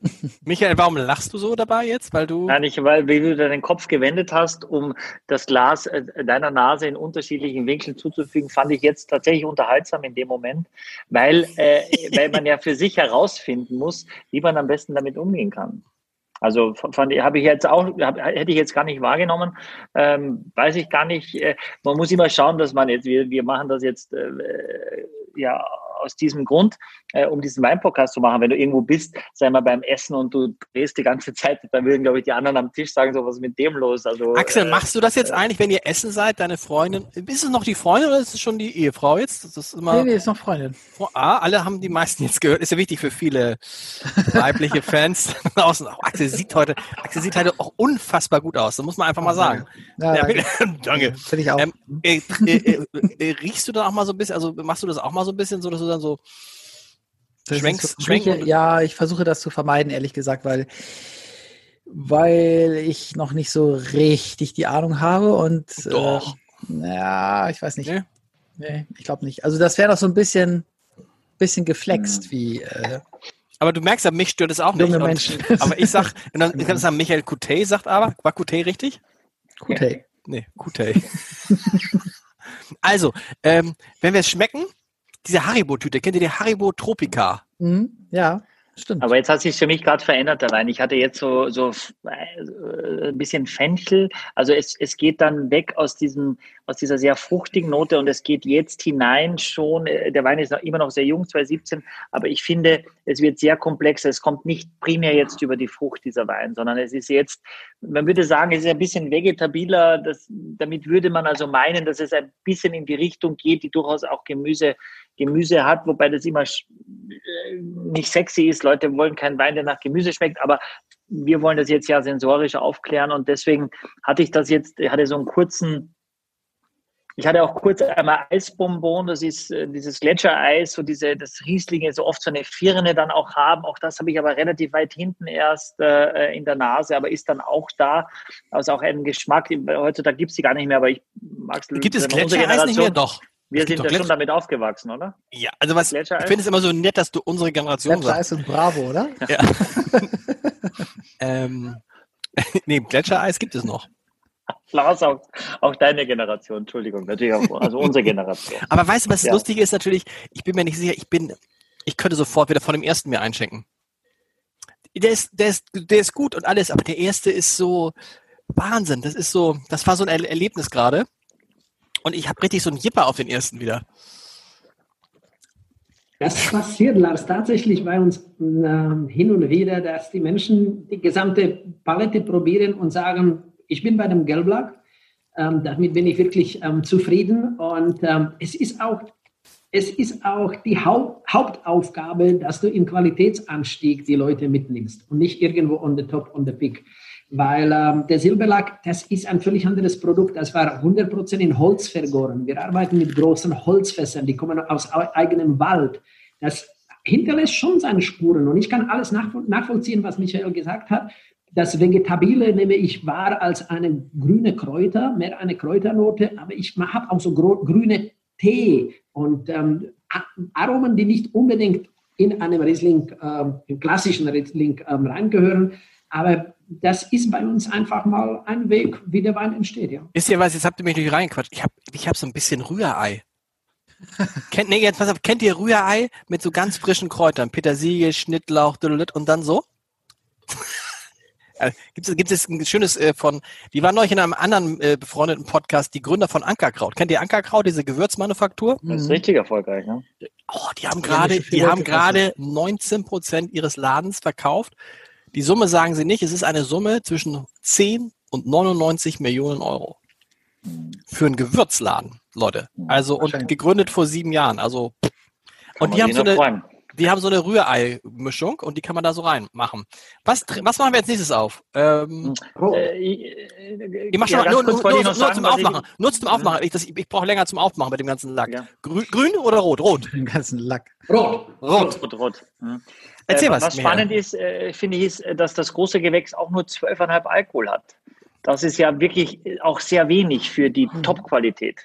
<laughs> Michael, warum lachst du so dabei jetzt? Weil du. Nein, nicht, weil wie du deinen Kopf gewendet hast, um das Glas äh, deiner Nase in unterschiedlichen Winkeln zuzufügen, fand ich jetzt tatsächlich unterhaltsam in dem Moment, weil, äh, weil man ja für sich herausfinden muss, wie man am besten damit umgehen kann. Also fand habe ich jetzt auch, hab, hätte ich jetzt gar nicht wahrgenommen, ähm, weiß ich gar nicht. Äh, man muss immer schauen, dass man jetzt, wir, wir machen das jetzt äh, ja aus diesem Grund, äh, um diesen Weinpodcast zu machen. Wenn du irgendwo bist, sei mal beim Essen und du drehst die ganze Zeit, dann würden, glaube ich, die anderen am Tisch sagen, so was ist mit dem los. Also, Axel, äh, machst du das jetzt eigentlich, wenn ihr essen seid, deine Freundin? Ist es noch die Freundin oder ist es schon die Ehefrau jetzt? Das ist immer, nee, nee, ist noch Freundin. Ah, alle haben die meisten jetzt gehört. Ist ja wichtig für viele weibliche Fans <laughs> draußen. Auch Axel sieht heute, Axel sieht heute auch unfassbar gut aus. Das muss man einfach mal sagen. Ja, ja, <laughs> danke. Finde ich auch. Ähm, äh, äh, äh, riechst du dann auch mal so ein bisschen, also machst du das auch mal so ein bisschen so, dass du dann so schwenkst, schwenken? Ja, ich versuche das zu vermeiden, ehrlich gesagt, weil weil ich noch nicht so richtig die Ahnung habe und Doch. Äh, ja, ich weiß nicht. Nee. Nee, ich glaube nicht. Also das wäre doch so ein bisschen, bisschen geflext, Hm. wie äh, Aber du merkst ja, mich stört es auch nicht. Und-. <laughs> Aber ich sag, und dann, ich kann sagen, Michael Coutet sagt aber, war Coutet richtig? Hey. Nee, Coutet. <laughs> also, ähm, wenn wir es schmecken, diese Haribo-Tüte, kennt ihr die Haribo Tropica? Mhm, ja, stimmt. Aber jetzt hat sich für mich gerade verändert der Wein. Ich hatte jetzt so, so äh, ein bisschen Fenchel. Also es, es geht dann weg aus diesem, aus dieser sehr fruchtigen Note und es geht jetzt hinein schon. äh, Der Wein ist noch, immer noch sehr jung, 2017, aber ich finde, es wird sehr komplex. Es kommt nicht primär jetzt über die Frucht dieser Wein, sondern es ist jetzt, man würde sagen, es ist ein bisschen vegetabiler. Das, damit würde man also meinen, dass es ein bisschen in die Richtung geht, die durchaus auch Gemüse Gemüse hat, wobei das immer äh, nicht sexy ist. Leute wollen keinen Wein, der nach Gemüse schmeckt, aber wir wollen das jetzt ja sensorisch aufklären und deswegen hatte ich das jetzt, ich hatte so einen kurzen, ich hatte auch kurz einmal Eisbonbon, das ist äh, dieses Gletschereis, so diese, das Rieslinge so oft so eine Firne dann auch haben. Auch das habe ich aber relativ weit hinten erst äh, in der Nase, aber ist dann auch da. Also auch ein Geschmack, heutzutage gibt es die gar nicht mehr, aber ich mag es. Gibt es Gletschereis nicht mehr? Doch. Wir sind ja schon damit aufgewachsen, oder? Ja, also was, ich finde es immer so nett, dass du unsere Generation sagst. Gletschereis und Bravo, oder? <laughs> Ja. <laughs> ähm, <laughs> nee, Gletschereis gibt es noch. Lars, auch, auch deine Generation, Entschuldigung, natürlich auch, also unsere Generation. Aber weißt du, was das Ja. Lustige ist natürlich, ich bin mir nicht sicher, ich bin, ich könnte sofort wieder von dem ersten mir einschenken. Der ist, der ist, der ist gut und alles, aber der erste ist so Wahnsinn. Das ist so, das war so ein Er- Erlebnis gerade. Und ich habe richtig so einen Jipper auf den ersten wieder. Das passiert, Lars, tatsächlich bei uns ähm, hin und wieder, dass die Menschen die gesamte Palette probieren und sagen, ich bin bei dem Gelblack, ähm, damit bin ich wirklich ähm, zufrieden. Und ähm, es ist auch, es ist auch die Haupt, Hauptaufgabe, dass du im Qualitätsanstieg die Leute mitnimmst und nicht irgendwo on the top, on the peak. Weil ähm, der Silberlack, das ist ein völlig anderes Produkt. Das war 100% in Holz vergoren. Wir arbeiten mit großen Holzfässern, die kommen aus au- eigenem Wald. Das hinterlässt schon seine Spuren. Und ich kann alles nachvoll nachvollziehen, was Michael gesagt hat. Das Vegetabile nehme ich wahr als eine grüne Kräuter, mehr eine Kräuternote, aber ich habe auch so grüne Tee und ähm, Aromen, die nicht unbedingt in einem Riesling, ähm, im klassischen Riesling ähm, reingehören. Aber das ist bei uns einfach mal ein Weg, wie der Wein entsteht. Ja. Wisst ihr was, jetzt habt ihr mich nicht reingequatscht. Ich habe ich hab so ein bisschen Rührei. <laughs> kennt, nee, jetzt pass auf, kennt ihr Rührei mit so ganz frischen Kräutern? Petersilie, Schnittlauch, und dann so? <laughs> Gibt es, gibt es ein schönes äh, von, die waren neulich in einem anderen äh, befreundeten Podcast, die Gründer von Ankerkraut. Kennt ihr Ankerkraut, diese Gewürzmanufaktur? Das ist richtig erfolgreich, ne? Oh, die haben Ja, gerade, die haben gerade 19 Prozent ihres Ladens verkauft. Die Summe sagen sie nicht. Es ist eine Summe zwischen 10 und 99 Millionen Euro. Für einen Gewürzladen, Leute. Also, und gegründet vor sieben Jahren. Also, und die haben so eine, die haben so eine Rührei-Mischung und die kann man da so reinmachen. Was, was machen wir jetzt nächstes auf? Ähm, Rot. Äh, ich, ich mach schon ja, mal, ganz nur, sagen, zum ich- Aufmachen. Nur zum Aufmachen. Ich, das- ich brauche länger zum Aufmachen bei dem ganzen Lack. Ja. Grün, grün oder rot? Rot. <laughs> Den ganzen Lack. Rot. Rot. Rot, rot. Mhm. Erzähl äh, was. Was spannend ist, äh, finde ich, ist, dass das große Gewächs auch nur 12,5 Alkohol hat. Das ist ja wirklich äh, auch sehr wenig für die Mhm. Top-Qualität.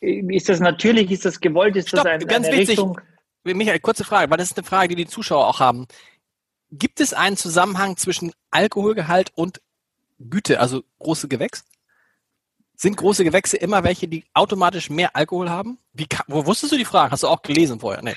Ist das natürlich, ist das gewollt, ist Stopp, das ein, ganz eine wichtig. Richtung? Michael, kurze Frage, weil das ist eine Frage, die die Zuschauer auch haben. Gibt es einen Zusammenhang zwischen Alkoholgehalt und Güte, also große Gewächs? Sind große Gewächse immer welche, die automatisch mehr Alkohol haben? Wie, wo wusstest du die Frage? Hast du auch gelesen vorher? Nee.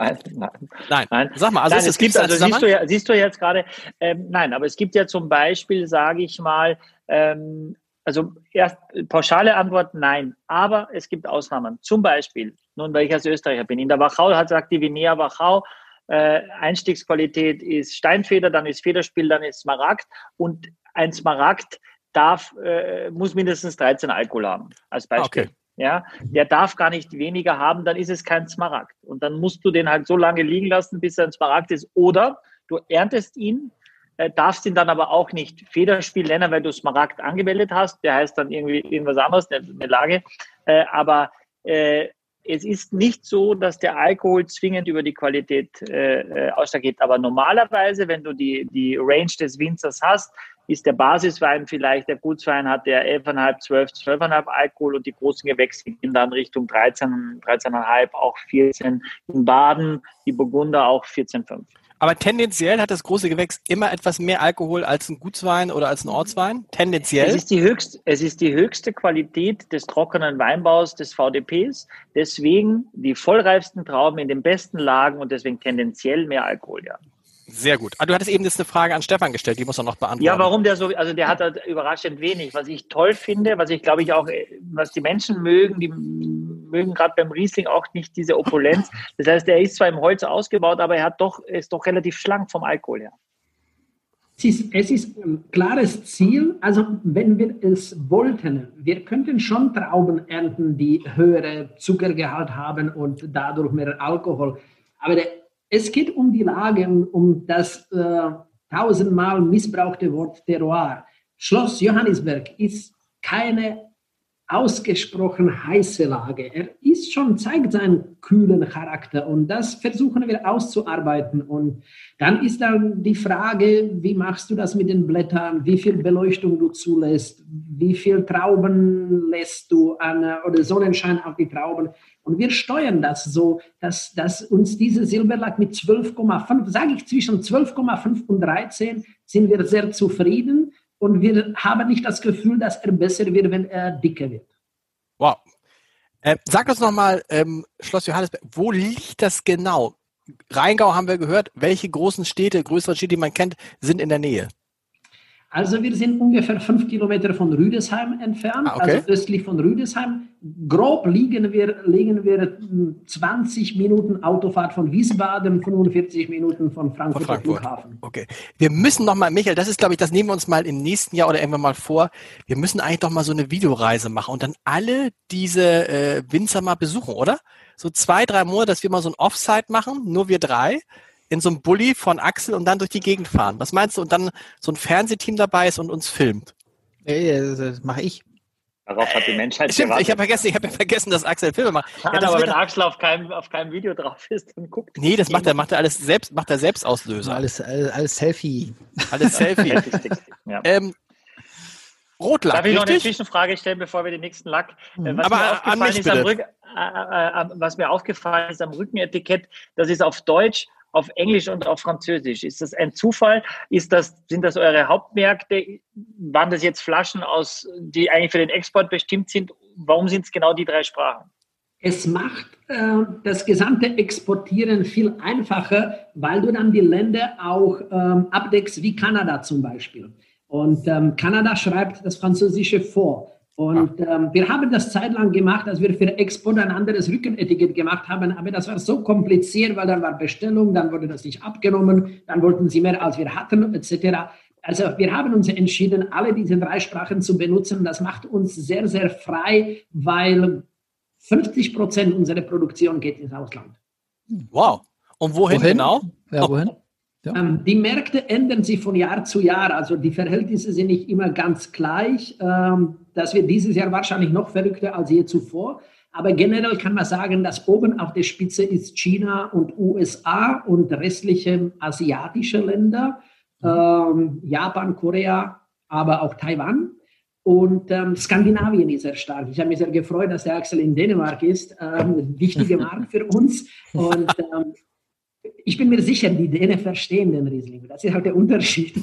Nein, nein. Nein. Nein. Sag mal, also nein, es es, gibt, einen also siehst du ja, siehst du jetzt gerade, ähm, nein, aber es gibt ja zum Beispiel, sage ich mal, ähm, also erst pauschale Antwort nein, aber es gibt Ausnahmen. Zum Beispiel, nun weil ich als Österreicher bin, in der Wachau hat sagt die Vinea Wachau, äh, Einstiegsqualität ist Steinfeder, dann ist Federspiel, dann ist Smaragd und ein Smaragd darf, äh, muss mindestens 13 Alkohol haben, als Beispiel. Ah, okay. Ja, der darf gar nicht weniger haben, dann ist es kein Smaragd. Und dann musst du den halt so lange liegen lassen, bis er ein Smaragd ist. Oder du erntest ihn, äh, darfst ihn dann aber auch nicht Federspiel nennen, weil du Smaragd angemeldet hast. Der heißt dann irgendwie irgendwas anderes, eine, Lage. Äh, aber äh, es ist nicht so, dass der Alkohol zwingend über die Qualität äh, äh, ausschlaggebend. Aber normalerweise, wenn du die, die Range des Winzers hast, ist der Basiswein vielleicht, der Gutswein hat der 11,5, 12, 12,5 Alkohol und die großen Gewächse gehen dann Richtung 13, 13,5, auch 14 in Baden, die Burgunder auch 14,5. Aber tendenziell hat das große Gewächs immer etwas mehr Alkohol als ein Gutswein oder als ein Ortswein? Tendenziell? Es ist die höchste, es ist die höchste Qualität des trockenen Weinbaus des VDPs. Deswegen die vollreifsten Trauben in den besten Lagen und deswegen tendenziell mehr Alkohol, ja. Sehr gut. Ah, du hattest eben jetzt eine Frage an Stefan gestellt, die muss er noch beantworten. Ja, warum der so, also der hat halt überraschend wenig. Was ich toll finde, was ich glaube ich auch, was die Menschen mögen, die mögen gerade beim Riesling auch nicht diese Opulenz. <laughs> Das heißt, er ist zwar im Holz ausgebaut, aber er hat doch, ist doch relativ schlank vom Alkohol her. Es ist, es ist ein klares Ziel. Also wenn wir es wollten, wir könnten schon Trauben ernten, die höhere Zuckergehalt haben und dadurch mehr Alkohol. Aber der es geht um die Lage, um das äh, tausendmal missbrauchte Wort Terroir. Schloss Johannisberg ist keine ausgesprochen heiße Lage. Er ist schon, zeigt seinen kühlen Charakter und das versuchen wir auszuarbeiten. Und dann ist dann die Frage, wie machst du das mit den Blättern, wie viel Beleuchtung du zulässt, wie viel Trauben lässt du an, oder Sonnenschein auf die Trauben. Und wir steuern das so, dass, dass uns diese Silberlack mit 12,5, sage ich zwischen 12,5 und 13, sind wir sehr zufrieden und wir haben nicht das Gefühl, dass er besser wird, wenn er dicker wird. Wow. Äh, sag uns nochmal, ähm, Schloss Johannesberg, wo liegt das genau? Rheingau haben wir gehört. Welche großen Städte, größere Städte, die man kennt, sind in der Nähe? Also wir sind ungefähr fünf Kilometer von Rüdesheim entfernt, ah, okay. also östlich von Rüdesheim. Grob liegen wir, liegen wir 20 Minuten Autofahrt von Wiesbaden, 45 Minuten von Frankfurt, von Frankfurt. Flughafen. Okay. Wir müssen noch mal, Michael, das ist, glaube ich, das nehmen wir uns mal im nächsten Jahr oder irgendwann mal vor. Wir müssen eigentlich doch mal so eine Videoreise machen und dann alle diese äh, Winzer mal besuchen, oder? So zwei, drei Monate, dass wir mal so ein Offsite machen, nur wir drei in so einem Bulli von Axel und dann durch die Gegend fahren. Was meinst du? Und dann so ein Fernsehteam dabei ist und uns filmt. Ey, das mache ich. Darauf hat die Menschheit Stimmt, ich habe vergessen, ich habe ja vergessen, dass Axel Filme macht. Ja, ja, aber wenn Axel auf keinem, auf keinem Video drauf ist, dann guckt. Nee, das macht er, macht er alles selbst, macht er Selbstauslöser. Alles, alles, alles Selfie. Alles Selfie. <laughs> ja. ähm, Rotlack. Darf ich noch eine Zwischenfrage stellen, bevor wir den nächsten Lack? Mhm. Was, Aber mir aufgefallen ist am Rück, äh, äh, was mir aufgefallen ist am Rückenetikett, das ist auf Deutsch auf Englisch und auf Französisch. Ist das ein Zufall? Ist das, sind das eure Hauptmärkte? Waren das jetzt Flaschen aus, die eigentlich für den Export bestimmt sind? Warum sind es genau die drei Sprachen? Es macht äh, das gesamte Exportieren viel einfacher, weil du dann die Länder auch ähm, abdeckst, wie Kanada zum Beispiel. Und ähm, Kanada schreibt das Französische vor. Und ähm, wir haben das zeitlang gemacht, als wir für Export ein anderes Rückenetikett gemacht haben, aber das war so kompliziert, weil dann war Bestellung, dann wurde das nicht abgenommen, dann wollten sie mehr, als wir hatten, etc. Also wir haben uns entschieden, alle diese drei Sprachen zu benutzen. Das macht uns sehr, sehr frei, weil 50 Prozent unserer Produktion geht ins Ausland. Wow. Und wohin, wohin? genau? Ja, wohin? Ja. Ähm, die Märkte ändern sich von Jahr zu Jahr, also die Verhältnisse sind nicht immer ganz gleich. Ähm, das wird dieses Jahr wahrscheinlich noch verrückter als je zuvor. Aber generell kann man sagen, dass oben auf der Spitze ist China und USA und restliche asiatische Länder, ähm, Japan, Korea, aber auch Taiwan. Und ähm, Skandinavien ist sehr stark. Ich habe mich sehr gefreut, dass der Axel in Dänemark ist. Ähm, wichtige <laughs> Markt für uns. Und ähm, ich bin mir sicher, die Dänen verstehen den Riesling. Das ist halt der Unterschied.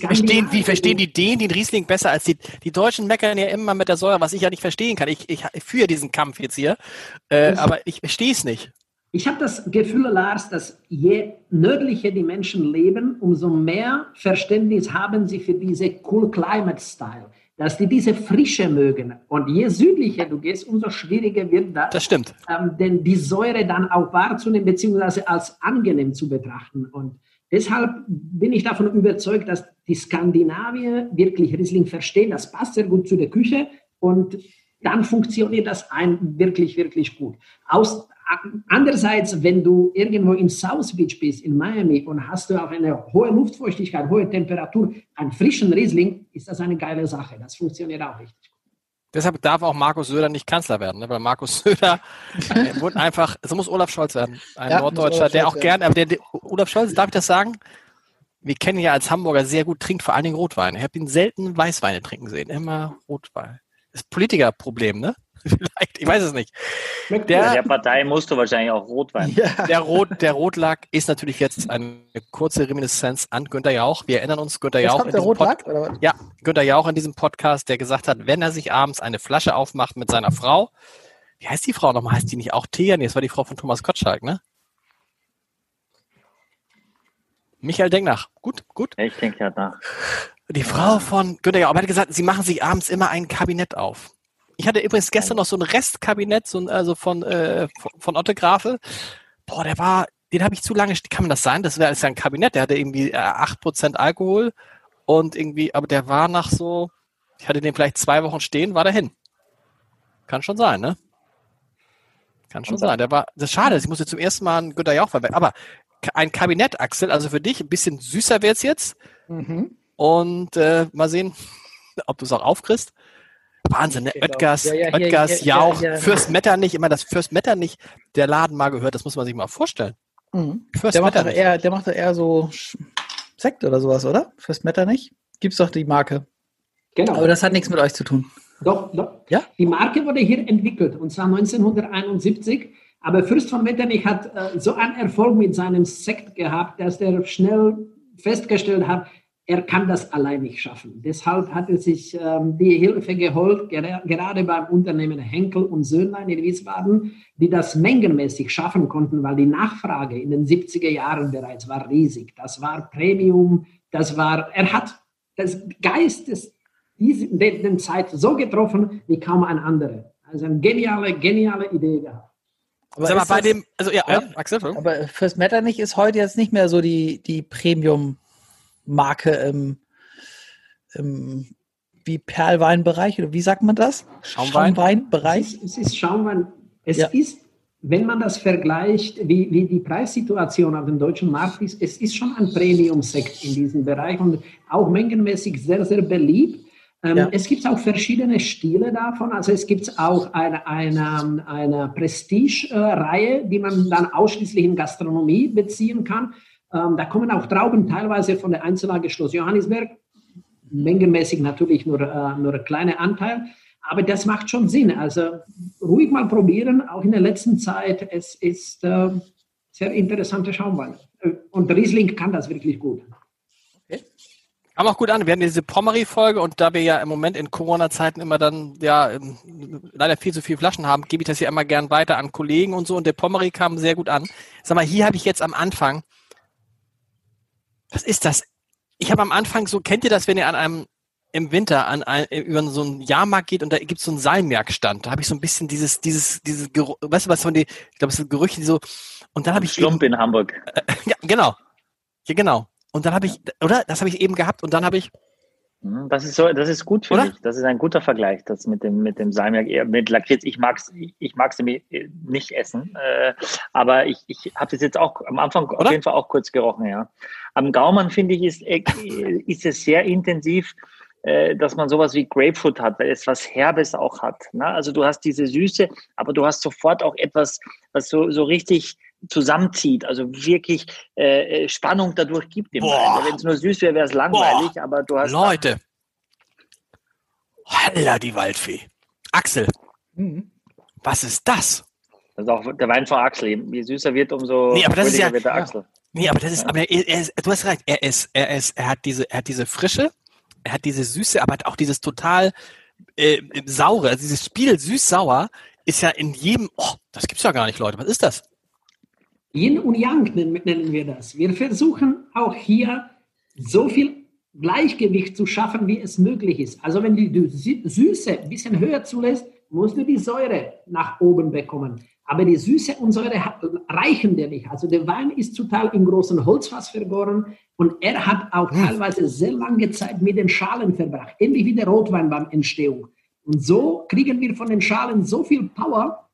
Verstehen, wie verstehen die Dänen den Riesling besser als die, die Deutschen meckern ja immer mit der Säure, was ich ja nicht verstehen kann. Ich, ich, ich führe diesen Kampf jetzt hier, äh, aber ich verstehe es nicht. Ich habe das Gefühl, Lars, dass je nördlicher die Menschen leben, umso mehr Verständnis haben sie für diese Cool Climate Style dass die diese Frische mögen. Und je südlicher du gehst, umso schwieriger wird das. Das stimmt. Ähm, denn die Säure dann auch wahrzunehmen, beziehungsweise als angenehm zu betrachten. Und deshalb bin ich davon überzeugt, dass die Skandinavier wirklich Riesling verstehen. Das passt sehr gut zu der Küche. Und dann funktioniert das ein wirklich, wirklich gut. Aus, Andererseits, wenn du irgendwo in South Beach bist, in Miami, und hast du auch eine hohe Luftfeuchtigkeit, hohe Temperatur, einen frischen Riesling, ist das eine geile Sache. Das funktioniert auch richtig gut. Deshalb darf auch Markus Söder nicht Kanzler werden, ne? weil Markus Söder äh, wurde einfach, so muss Olaf Scholz werden, ein ja, Norddeutscher, der auch gerne, aber der, der, Olaf Scholz, darf ich das sagen? wir kennen ihn ja als Hamburger sehr gut, trinkt vor allen Dingen Rotwein. Ich habe ihn selten Weißweine trinken sehen, immer Rotwein. Das ist Politikerproblem, ne? <laughs> Vielleicht, ich weiß es nicht. Der, Der, Partei musst du wahrscheinlich auch Rotwein. Ja. der, Rot, der Rotlack ist natürlich jetzt eine kurze Reminiszenz an Günter Jauch. Wir erinnern uns, Günter Jetzt Jauch, kommt in der Pod- Rotlack, oder was? ja, Günter Jauch in diesem Podcast, der gesagt hat, wenn er sich abends eine Flasche aufmacht mit seiner Frau, wie heißt die Frau nochmal? Heißt die nicht auch Thea? Nee, das war die Frau von Thomas Gottschalk, ne? Michael, denk nach. Gut, gut. Ich denke ja nach. Die Frau von Günter Jauch, aber er hat gesagt, sie machen sich abends immer ein Kabinett auf. Ich hatte übrigens gestern noch so ein Restkabinett, so ein, also von, äh, von- Otte Grafe. Boah, der war, den habe ich zu lange, kann man das sein? Das wäre ist ja ein Kabinett, der hatte irgendwie äh, 8% Alkohol und irgendwie, aber der war nach so, ich hatte den vielleicht zwei Wochen stehen, war der hin. Kann schon sein, ne? Kann schon sein. Der war, das ist schade, ich musste zum ersten Mal einen Günter Jauch verwenden. Aber ein Kabinett, Axel, also für dich ein bisschen süßer wird's jetzt. Mhm. Und äh, mal sehen, <laughs> ob du es auch aufkriegst. Wahnsinn, ne? Genau. Oetgers, Ja, ja, hier, Oetgers hier, Jauch, hier. Fürst Metternich, immer das Fürst Metternich, der Laden mal gehört, das muss man sich mal vorstellen. Mhm. Fürst Der macht, doch Metternich. eher, der macht doch eher so Sekt oder sowas, oder? Fürs Metternich? Gibt's doch die Marke. Genau. Aber das hat nichts mit euch zu tun. Doch, doch. Ja? Die Marke wurde hier entwickelt und zwar 1971. Aber Fürst von Metternich hat äh, so einen Erfolg mit seinem Sekt gehabt, dass er schnell festgestellt hat, er kann das allein nicht schaffen. Deshalb hat er sich ähm, die Hilfe geholt, gera gerade beim Unternehmen Henkel und Söhnlein in Wiesbaden, die das mengenmäßig schaffen konnten, weil die Nachfrage in den 70er Jahren bereits war riesig. Das war Premium, das war, er hat das Geist des diese, den, den Zeit so getroffen wie kaum ein anderer. Also eine geniale, geniale Idee gehabt. Aber, Sag mal, bei das- dem, also ja, Ja. ja Axel, aber fürs Metternich ist heute jetzt nicht mehr so die, die Premium-Marke im, im wie Perlweinbereich oder wie sagt man das? Schaumwein? Es Schaumweinbereich? ist, es ist Schaumwein. Es Ja. ist, wenn man das vergleicht, wie, wie die Preissituation auf dem deutschen Markt ist, es ist schon ein Premium-Sekt in diesem Bereich und auch mengenmäßig sehr, sehr beliebt. Ähm, Ja. Es gibt auch verschiedene Stile davon. Also es gibt auch eine, eine, eine Prestige-Reihe, die man dann ausschließlich in Gastronomie beziehen kann. Ähm, da kommen auch Trauben teilweise von der Einzellage Schloss Johannisberg. Mengenmäßig natürlich nur, äh, nur ein kleiner Anteil. Aber das macht schon Sinn. Also ruhig mal probieren, auch in der letzten Zeit. Es ist äh, sehr interessante Schaumwein. Äh, Und Riesling kann das wirklich gut. Kam auch gut an. Wir hatten diese Pommery-Folge und da wir ja im Moment in Corona-Zeiten immer dann ja ähm, leider viel zu viele Flaschen haben, gebe ich das ja immer gern weiter an Kollegen und so und der Pommery kam sehr gut an. Sag mal, hier habe ich jetzt am Anfang, was ist das? Ich habe am Anfang so, kennt ihr das, wenn ihr an einem im Winter an ein, über so einen Jahrmarkt geht und da gibt es so einen Salmiakstand. Da habe ich so ein bisschen dieses, dieses, dieses Geruch, weißt du was von die, ich glaube, es sind Gerüche, die so, und dann habe ich eben, Schlump in Hamburg. ja, genau. Ja, genau. Und dann habe ich, oder? Das habe ich eben gehabt und dann habe ich, Das ist so, das ist gut für Oder? mich. Das ist ein guter Vergleich, das mit dem mit dem Salmiak mit Lakritz. Ich mag's, ich mag's nämlich nicht essen, äh, aber ich, ich habe das jetzt auch am Anfang Oder? auf jeden Fall auch kurz gerochen, ja. Am Gaumen finde ich ist äh, ist es sehr intensiv, äh, dass man sowas wie Grapefruit hat, weil es was Herbes auch hat. Ne? Also du hast diese Süße, aber du hast sofort auch etwas, was so so richtig zusammenzieht, also wirklich äh, äh, Spannung dadurch gibt Boah. Wenn es nur süß wäre, wäre es langweilig, aber du hast Leute. Halla, die Waldfee. Axel, Mhm. was ist das? Das ist auch der Wein von Axel. Je süßer wird, umso Nee, aber das ist ja- wird der ja. Axel. Nee, aber das ist, aber er, er ist, du hast recht, er ist, er ist, er hat diese, er hat diese Frische, er hat diese Süße, aber hat auch dieses total äh, saure, also dieses Spiel süß-sauer ist ja in jedem, oh, das gibt's ja gar nicht, Leute, was ist das? Yin und Yang nennen, wir das. Wir versuchen auch hier so viel Gleichgewicht zu schaffen, wie es möglich ist. Also wenn die Sü- Süße ein bisschen höher zulässt, musst du die Säure nach oben bekommen. Aber die Süße und Säure reichen dir nicht. Also der Wein ist total im großen Holzfass vergoren und er hat auch teilweise sehr lange Zeit mit den Schalen verbracht, ähnlich wie der Rotwein beim Entstehung. Und so kriegen wir von den Schalen so viel Power,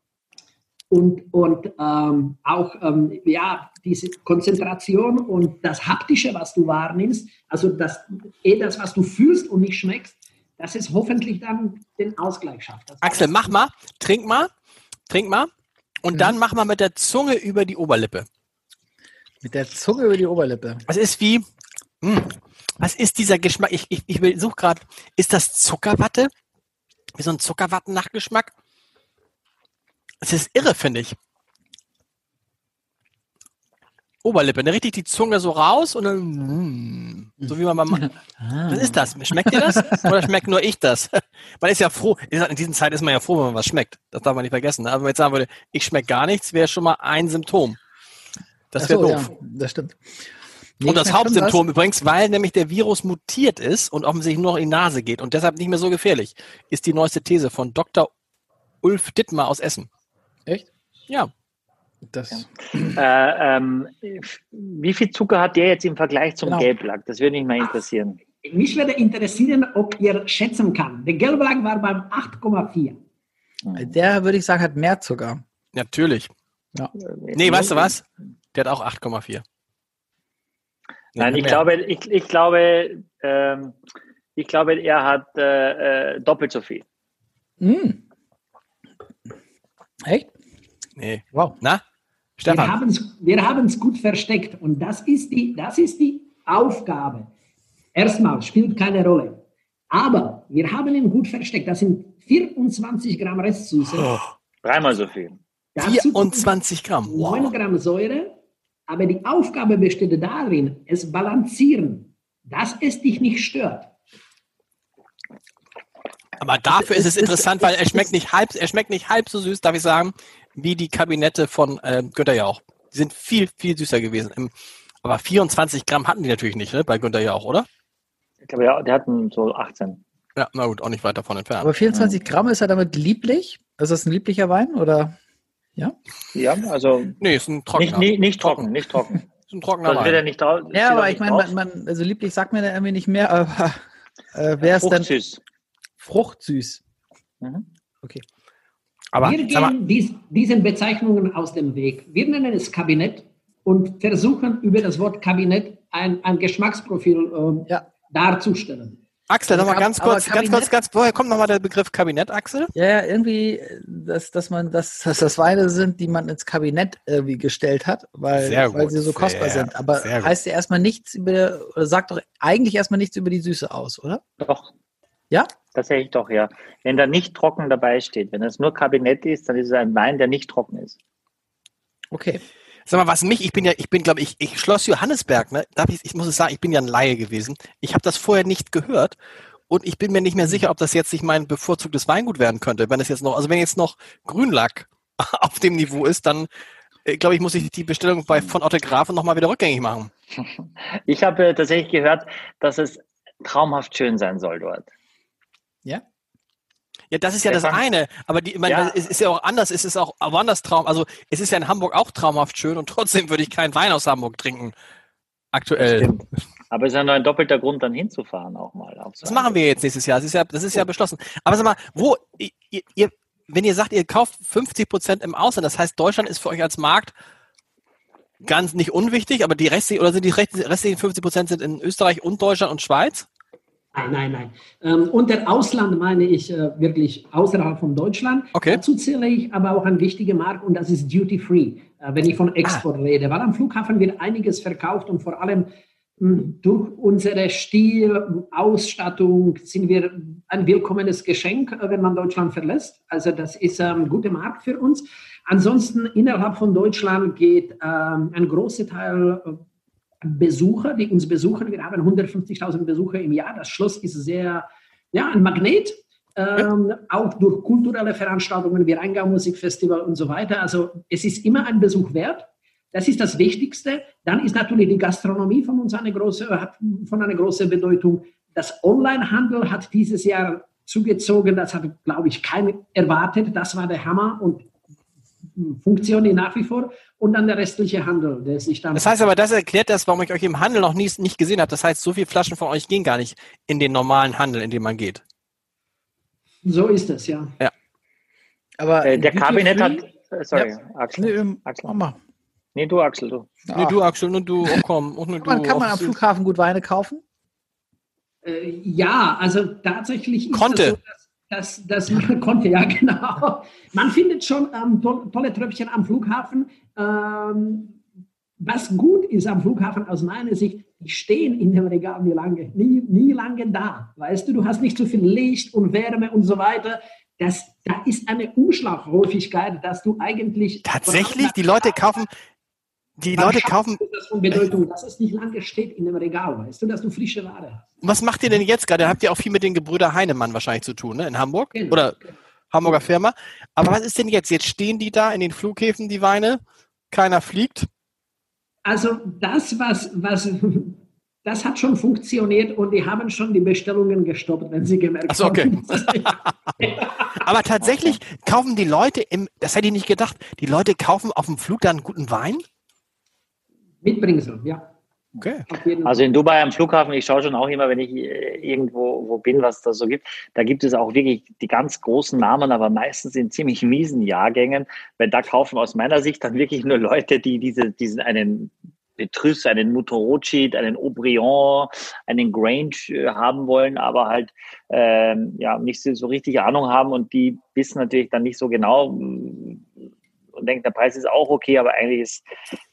und, und ähm, auch ähm, ja, diese Konzentration und das Haptische, was du wahrnimmst, also das, eh das, was du fühlst und nicht schmeckst, dass es hoffentlich dann den Ausgleich schafft. Das Axel, mach mal, trink mal, trink mal und Mhm. dann mach mal mit der Zunge über die Oberlippe. Mit der Zunge über die Oberlippe. Es ist wie, Hm. Was ist dieser Geschmack? Ich, ich, ich suche gerade, ist das Zuckerwatte? Wie so ein Zuckerwatten-Nachgeschmack? Es ist irre, finde ich. Oberlippe, ne? richtig die Zunge so raus und dann, mm, so wie man beim, <laughs> Ah. was ist das? Schmeckt dir das? Oder schmeckt nur ich das? <laughs> Man ist ja froh, in diesen Zeit ist man ja froh, wenn man was schmeckt. Das darf man nicht vergessen. ne? Aber wenn man jetzt sagen würde, ich schmecke gar nichts, wäre schon mal ein Symptom. Das wäre so, doof. Ja, das stimmt. Nee, Und das Hauptsymptom übrigens, weil nämlich der Virus mutiert ist und offensichtlich nur noch in die Nase geht und deshalb nicht mehr so gefährlich, ist die neueste These von Dr. Ulf Dittmar aus Essen. Echt? Ja, Das, <clears throat> Äh, ähm, wie viel Zucker hat der jetzt im Vergleich zum Genau. Gelblack? Das würde mich mal interessieren. Mich würde interessieren, ob ihr schätzen kann. Der Gelblack war beim 8,4. der würde ich sagen, hat mehr Zucker. natürlich. Nee, weißt du was? Der hat auch 8,4. Nee, Nein, ich mehr. glaube, ich, ich glaube, ähm, ich glaube, er hat äh, äh, doppelt so viel. Mm. Echt? Nee. Wow. Na? Wir Stefan? haben es wir haben's gut versteckt und das ist, die, das ist die Aufgabe. Erstmal spielt keine Rolle. Aber wir haben ihn gut versteckt. Das sind 24 Gramm Restsüße. Oh, Dreimal so viel. Dazu 24 Gramm. 9 Gramm Säure. Aber die Aufgabe besteht darin, es balancieren, dass es dich nicht stört. Aber dafür ist es interessant, es weil er schmeckt nicht halb, er schmeckt nicht halb so süß, darf ich sagen, wie die Kabinette von äh, Günther Jauch. Die sind viel, viel süßer gewesen. Ähm, Aber 24 Gramm hatten die natürlich nicht, ne, bei Günther Jauch, oder? Ich glaube, ja, der hat einen so 18. Ja, na gut, auch nicht weit davon entfernt. Aber 24 Gramm ist er damit lieblich? Ist das ein lieblicher Wein oder? Ja, also nee, ist ein nicht, trockener. nicht, nicht trocken, nicht trocken. Ist ein trockener er Wein. nicht drauf. Ja, aber ich meine, man, man, also lieblich sagt mir da irgendwie nicht mehr, aber äh, wer ist denn Fruchtsüß. fruchtsüß? Mhm. Aber wir gehen dies, diesen Bezeichnungen aus dem Weg. Wir nennen es Kabinett und versuchen über das Wort Kabinett ein, ein Geschmacksprofil ähm, Ja. darzustellen. Axel, nochmal Kab- ganz kurz, ganz kurz, Kabinett- ganz, woher kommt nochmal der Begriff Kabinett, Axel? Ja, ja, irgendwie, dass, dass man, dass, dass das Weine sind, die man ins Kabinett irgendwie gestellt hat, weil, Sehr weil gut, sie so kostbar sehr, sind. Aber gut. heißt ja erstmal nichts über, oder sagt doch eigentlich erstmal nichts über die Süße aus, oder? Doch. Ja? Tatsächlich doch, ja. Wenn da nicht trocken dabei steht, wenn es nur Kabinett ist, dann ist es ein Wein, der nicht trocken ist. Okay. Sag mal, was mich, ich bin ja, ich bin, glaube ich, ich Schloss Johannesberg, ne? Ich, ich muss es sagen, ich bin ja ein Laie gewesen. Ich habe das vorher nicht gehört und ich bin mir nicht mehr sicher, ob das jetzt nicht mein bevorzugtes Weingut werden könnte. Wenn es jetzt noch, also wenn jetzt noch Grünlack <laughs> auf dem Niveau ist, dann äh, glaube ich, muss ich die Bestellung bei von Otte Grafen nochmal wieder rückgängig machen. <laughs> Ich habe äh, tatsächlich gehört, dass es traumhaft schön sein soll dort. Ja? Ja, das ist ja das eine. Aber die, ich meine, Ja. es ist ja auch anders. Es ist auch woanders Traum. Also es ist ja in Hamburg auch traumhaft schön und trotzdem würde ich keinen Wein aus Hamburg trinken. Aktuell. Stimmt. Aber es ist ja nur ein doppelter Grund, dann hinzufahren auch mal. Auf so Das machen wir jetzt nächstes Jahr. Das ist ja, das ist ja beschlossen. Aber sag mal, wo, ihr, ihr, wenn ihr sagt, ihr kauft 50 Prozent im Ausland, das heißt, Deutschland ist für euch als Markt ganz nicht unwichtig, aber die restlichen, oder sind die rest- restlichen 50 Prozent sind in Österreich und Deutschland und Schweiz? Nein, nein, nein. Ähm, unter Ausland meine ich äh, wirklich außerhalb von Deutschland. Okay. Dazu zähle ich aber auch einen wichtigen Markt und das ist Duty Free, äh, wenn ich von Export rede. Weil am Flughafen wird einiges verkauft und vor allem mh, durch unsere Stil, Ausstattung sind wir ein willkommenes Geschenk, äh, wenn man Deutschland verlässt. Also das ist ähm, ein guter Markt für uns. Ansonsten innerhalb von Deutschland geht ähm, ein großer Teil äh, Besucher, die uns besuchen. Wir haben 150.000 Besucher im Jahr. Das Schloss ist sehr, ja, ein Magnet. Ähm, auch durch kulturelle Veranstaltungen wie Rheingau Musikfestival und so weiter. Also es ist immer ein Besuch wert. Das ist das Wichtigste. Dann ist natürlich die Gastronomie von uns eine große, hat von einer großen Bedeutung. Das Onlinehandel hat dieses Jahr zugezogen. Das hat, glaube ich, keiner erwartet. Das war der Hammer und funktioniert nach wie vor. Und dann der restliche Handel, der sich dann. Das heißt aber, das erklärt das, warum ich euch im Handel noch nie, nicht gesehen habe. Das heißt, so viele Flaschen von euch gehen gar nicht in den normalen Handel, in den man geht. so ist es, ja. Aber Äh, der Kabinett hat. Äh, sorry, Nee, Axel. ähm, Axel. mach mal. Nee, du, Axel, du. Nee, Ah. du, Axel, und du, oh komm, und nur du. Kann man, kann man Ach, am Flughafen gut Weine kaufen? Äh, ja, also tatsächlich ist Konnte. es so, dass <laughs> man konnte, ja genau. Man findet schon ähm, to tolle Tröpfchen am Flughafen. Ähm, was gut ist am Flughafen aus meiner Sicht, die stehen in dem Regal nie lange, nie, nie lange da. Weißt du, du hast nicht so viel Licht und Wärme und so weiter. Das, da ist eine Umschlaghäufigkeit, dass du eigentlich. Tatsächlich, die Leute kaufen, die Leute kaufen. Das von Bedeutung, dass es nicht lange steht in dem Regal, weißt du, dass du frische Ware hast. Was macht ihr denn jetzt gerade? Habt ihr auch viel mit den Gebrüder Heinemann wahrscheinlich zu tun, ne? In Hamburg? Genau. Oder Hamburger Firma. Aber was ist denn jetzt? Jetzt stehen die da in den Flughäfen, die Weine. Keiner fliegt. Also das, was, was, das hat schon funktioniert und die haben schon die Bestellungen gestoppt, wenn sie gemerkt Ach so, okay. haben. <laughs> Aber tatsächlich kaufen die Leute im, das hätte ich nicht gedacht, die Leute kaufen auf dem Flug dann guten Wein? Mitbringsel, ja. Okay. Also in Dubai am Flughafen, ich schaue schon auch immer, wenn ich äh, irgendwo wo bin, was das so gibt, da gibt es auch wirklich die ganz großen Namen, aber meistens in ziemlich miesen Jahrgängen, weil da kaufen aus meiner Sicht dann wirklich nur Leute, die diese, diesen einen Petrus, einen Mutorochid, einen Aubryon, einen Grange äh, haben wollen, aber halt ähm, ja nicht so, so richtig Ahnung haben und die wissen natürlich dann nicht so genau mm, und denken, der Preis ist auch okay, aber eigentlich ist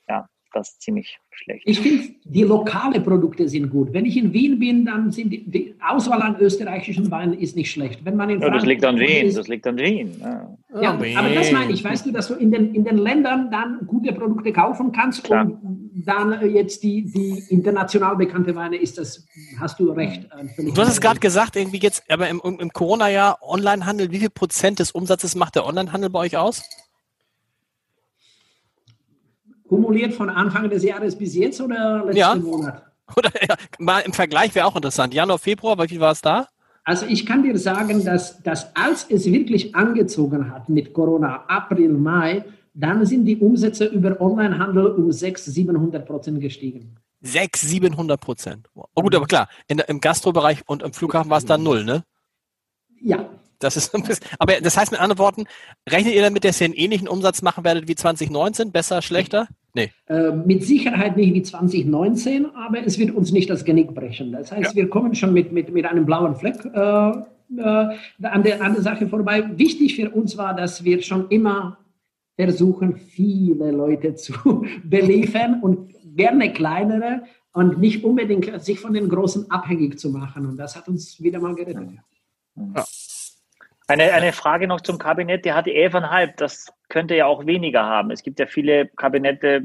ja das ziemlich schlecht. Ich finde, die lokale Produkte sind gut. Wenn ich in Wien bin, dann sind die, die Auswahl an österreichischen Weinen ist nicht schlecht. Wenn man in Ja, das liegt an Wien, ist- das liegt an Wien. Ja. Ja, Oh, aber das Wien. meine ich, weißt du, dass du in den, in den Ländern dann gute Produkte kaufen kannst Klar. und dann äh, jetzt die, die international bekannte Weine ist das, hast du recht. äh, völlig Du hast es gerade gesagt, irgendwie jetzt, aber im, im Corona-Jahr Onlinehandel, wie viel Prozent des Umsatzes macht der Onlinehandel bei euch aus? Kumuliert von Anfang des Jahres bis jetzt oder letzten Ja. Monat? <laughs> Oder ja, mal im Vergleich wäre auch interessant. Januar, Februar, wie war es da? Also ich kann dir sagen, dass, dass als es wirklich angezogen hat mit Corona, April, Mai, dann sind die Umsätze über Onlinehandel um 600, 700 Prozent gestiegen. 600, 700 Prozent. Oh gut, aber klar, in, im Gastrobereich und im Flughafen war es dann null, ne? Ja, Das ist ein bisschen, aber das heißt mit anderen Worten, rechnet ihr damit, dass ihr einen ähnlichen Umsatz machen werdet wie 2019? Besser, schlechter? Nee. äh, mit Sicherheit nicht wie 2019, aber es wird uns nicht das Genick brechen. Das heißt, wir kommen schon mit, mit, mit einem blauen Fleck äh, äh, an, der, an der Sache vorbei. Wichtig für uns war, dass wir schon immer versuchen, viele Leute <laughs> zu beliefern und gerne kleinere und nicht unbedingt sich von den Großen abhängig zu machen. Und das hat uns wieder mal gerettet. Eine, eine Frage noch zum Kabinett, der hatte 11,5, das könnte ja auch weniger haben. Es gibt ja viele Kabinette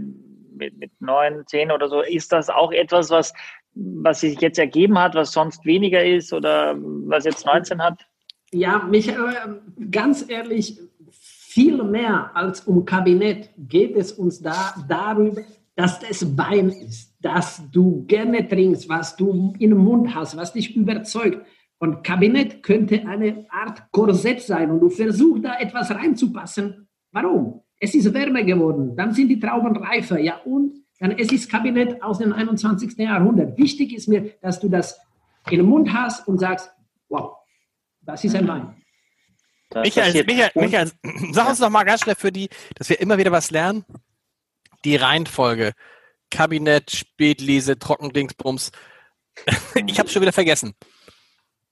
mit, mit 9, 10 oder so. Ist das auch etwas, was, was sich jetzt ergeben hat, was sonst weniger ist oder was jetzt 19 hat? Ja, Michael, ganz ehrlich, viel mehr als um Kabinett geht es uns da darüber, dass das Wein ist, dass du gerne trinkst, was du im Mund hast, was dich überzeugt. Und Kabinett könnte eine Art Korsett sein und du versuchst da etwas reinzupassen. Warum? Es ist wärmer geworden, dann sind die Trauben reifer, ja und? Dann es ist Kabinett aus dem 21. Jahrhundert. Wichtig ist mir, dass du das in den Mund hast und sagst, wow, das ist ein Wein. Das Michael. Michael, Michael, <clears throat> sag uns doch mal ganz schnell für die, dass wir immer wieder was lernen. Die Reihenfolge. Kabinett, Spätlese, Trockendingsbums. <laughs> Ich habe schon wieder vergessen.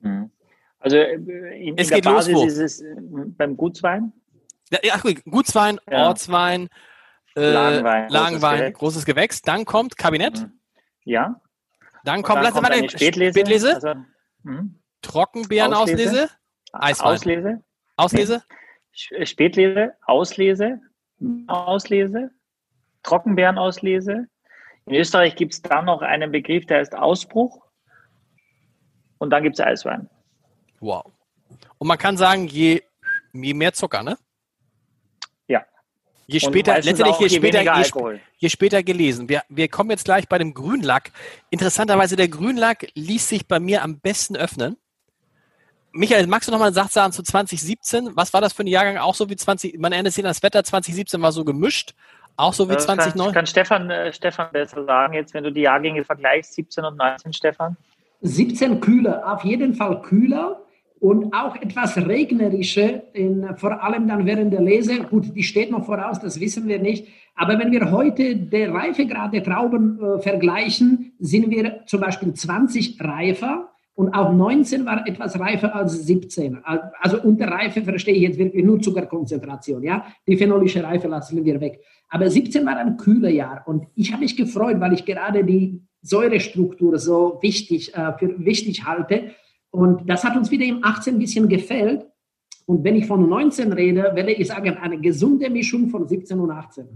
Mhm. Also äh, in, in Es der geht los, Basis wo? ist es äh, beim Gutswein. Ja, gut, Gutswein, Ja. Ortswein, äh, Lagenwein, Lagenwein, großes großes, Gewächs. Dann kommt Kabinett. Mhm. Ja. Dann kommt, dann lass kommt mal Spätlese. Spätlese, Also, mhm. Trockenbeerenauslese, Eiswein. Auslese. Auslese, Sch- Spätlese, Auslese, Auslese, Trockenbeerenauslese. In Österreich gibt es dann noch einen Begriff, der heißt Ausbruch. Und dann gibt es Eiswein. Wow. Und man kann sagen, je, je mehr Zucker, ne? Ja. Je später, letztendlich auch je je später, je, sp- je später gelesen. Wir, wir kommen jetzt gleich bei dem Grünlack. Interessanterweise, der Grünlack ließ sich bei mir am besten öffnen. Michael, magst du noch mal einen Satz sagen zu 2017? Was war das für ein Jahrgang? Auch so wie 20, man erinnert sich an das Wetter 2017 war so gemischt. Auch so wie Das kann, 2009? kann Stefan, äh, Stefan besser sagen, jetzt wenn du die Jahrgänge vergleichst, 17 und 19, Stefan. 17 kühler, auf jeden Fall kühler und auch etwas regnerischer, in, vor allem dann während der Lese. Gut, die steht noch voraus, das wissen wir nicht. Aber wenn wir heute der Reifegrad der Trauben äh, vergleichen, sind wir zum Beispiel 20 reifer und auch 19 war etwas reifer als 17. Also unter Reife verstehe ich jetzt wirklich nur Zuckerkonzentration, ja. Die phenolische Reife lassen wir weg. Aber 17 war ein kühler Jahr und ich habe mich gefreut, weil ich gerade die Säurestruktur so wichtig, äh, für wichtig halte. Und das hat uns wieder im 18 ein bisschen gefällt. Und wenn ich von 19 rede, werde ich sagen, eine gesunde Mischung von 17 und 18.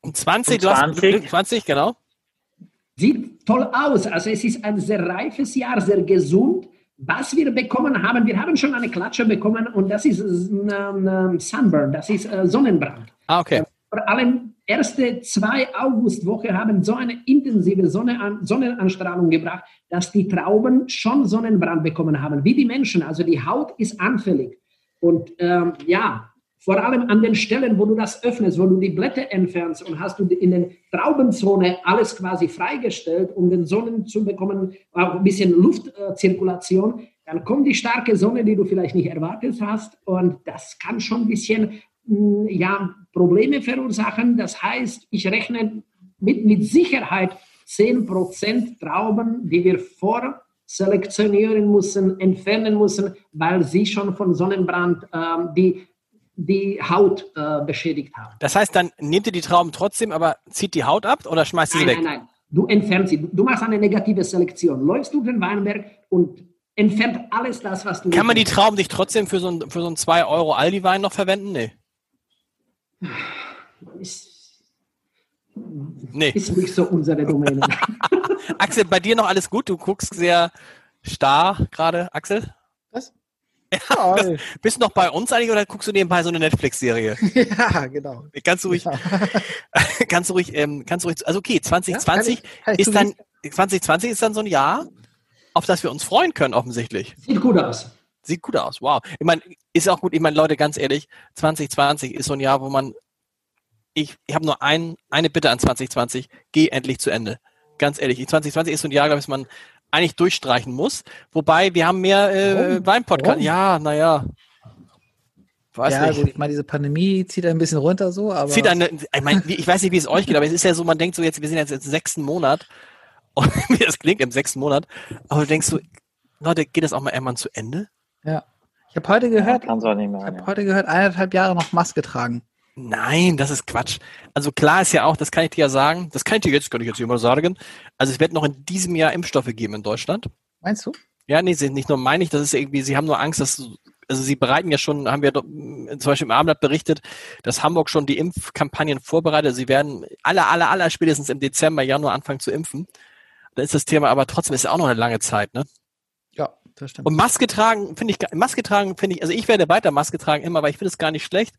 Und 20, und 20. Hast, 20, genau. Sieht toll aus. Also es ist ein sehr reifes Jahr, sehr gesund. Was wir bekommen haben, wir haben schon eine Klatsche bekommen und das ist ähm, Sunburn, das ist äh, Sonnenbrand. Ah, okay. Vor allem erste zwei Augustwoche haben so eine intensive Sonne, Sonnenanstrahlung gebracht, dass die Trauben schon Sonnenbrand bekommen haben, wie die Menschen. Also die Haut ist anfällig. Und ähm, ja, vor allem an den Stellen, wo du das öffnest, wo du die Blätter entfernst und hast du in der Traubenzone alles quasi freigestellt, um den Sonnen zu bekommen, auch ein bisschen Luftzirkulation, dann kommt die starke Sonne, die du vielleicht nicht erwartet hast und das kann schon ein bisschen ja, Probleme verursachen. Das heißt, ich rechne mit, mit Sicherheit 10% Trauben, die wir vor selektionieren müssen, entfernen müssen, weil sie schon von Sonnenbrand ähm, die die Haut äh, beschädigt haben. Das heißt, dann nehmt ihr die Trauben trotzdem, aber zieht die Haut ab oder schmeißt ihr sie weg? Nein, nein, nein. Du entfernst sie. Du machst eine negative Selektion. Läufst du den Weinberg und entfernt alles das, was du. Kann man die Trauben sich trotzdem für so ein, für so ein 2 Euro Aldi-Wein noch verwenden? Nee. Ist, nee. ist nicht so unsere Domäne. <laughs> Axel, bei dir noch alles gut? Du guckst sehr starr gerade, Axel? Was? Ja, bist du noch bei uns eigentlich oder guckst du nebenbei so eine Netflix-Serie? <laughs> Ja, genau. Kannst du ruhig, ja. <laughs> kannst du ruhig, ähm, kannst du ruhig, also okay, 2020 ja, ich, ist dann, 2020 ist dann so ein Jahr, auf das wir uns freuen können, offensichtlich. Sieht gut aus. Sieht gut aus, wow. Ich meine, ist auch gut, ich meine, Leute, ganz ehrlich, 2020 ist so ein Jahr, wo man, ich, ich habe nur ein, eine Bitte an 2020, geh endlich zu Ende. Ganz ehrlich, 2020 ist so ein Jahr, glaube ich, man eigentlich durchstreichen muss. Wobei wir haben mehr äh, Weinpodcast. Ja, naja. Weiß ja, nicht. Gut, ich meine, diese Pandemie zieht ein bisschen runter so, aber. Zieht eine, ich, meine, ich weiß nicht, wie es euch geht, aber es ist ja so, man denkt so jetzt, wir sind jetzt im sechsten Monat. <laughs> Und wie das klingt im sechsten Monat. Aber du denkst so, Leute, geht das auch mal irgendwann zu Ende? Ja. Ich habe heute gehört, ja, ich habe heute gehört, eineinhalb Jahre noch Maske tragen. Nein, das ist Quatsch. Also klar ist ja auch, das kann ich dir ja sagen, das kann ich dir jetzt, kann ich jetzt hier mal sagen. Also es wird noch in diesem Jahr Impfstoffe geben in Deutschland. Meinst du? Ja, nee, nicht nur meine ich, das ist irgendwie, sie haben nur Angst, dass, also sie bereiten ja schon, haben wir zum Beispiel im Abendblatt berichtet, dass Hamburg schon die Impfkampagnen vorbereitet. Sie werden alle, alle, alle spätestens im Dezember, Januar anfangen zu impfen. Da ist das Thema, aber trotzdem ist ja auch noch eine lange Zeit, ne? Das stimmt. Und Maske tragen, finde ich, Maske tragen, finde ich, also ich werde weiter Maske tragen immer, weil ich finde es gar nicht schlecht.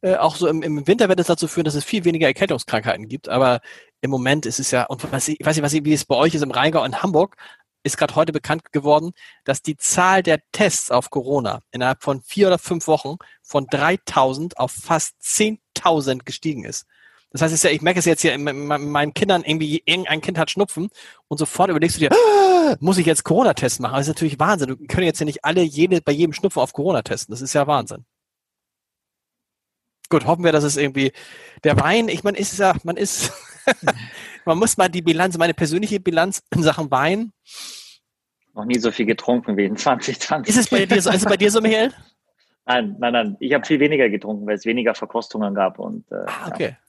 Äh, auch so im, im Winter wird es dazu führen, dass es viel weniger Erkältungskrankheiten gibt. Aber im Moment ist es ja, und was ich, ich weiß nicht, was, wie es bei euch ist im Rheingau in Hamburg, ist gerade heute bekannt geworden, dass die Zahl der Tests auf Corona innerhalb von vier oder fünf Wochen von 3000 auf fast 10.000 gestiegen ist. Das heißt, ich merke es jetzt hier in meinen Kindern, irgendwie irgendein Kind hat Schnupfen und sofort überlegst du dir, ah, <gasps> muss ich jetzt Corona-Test machen? Das ist natürlich Wahnsinn. Du können jetzt ja nicht alle jede, bei jedem Schnupfen auf Corona testen. Das ist ja Wahnsinn. Gut, hoffen wir, dass es irgendwie der Wein, ich meine, ist ja, man ist, <laughs> man muss mal die Bilanz, meine persönliche Bilanz in Sachen Wein. Noch nie so viel getrunken wie in 2020. Ist es bei dir so, ist es bei dir so Michael? <laughs> Nein, nein, nein. Ich habe viel weniger getrunken, weil es weniger Verkostungen gab. Und, äh, ah, okay. Ja.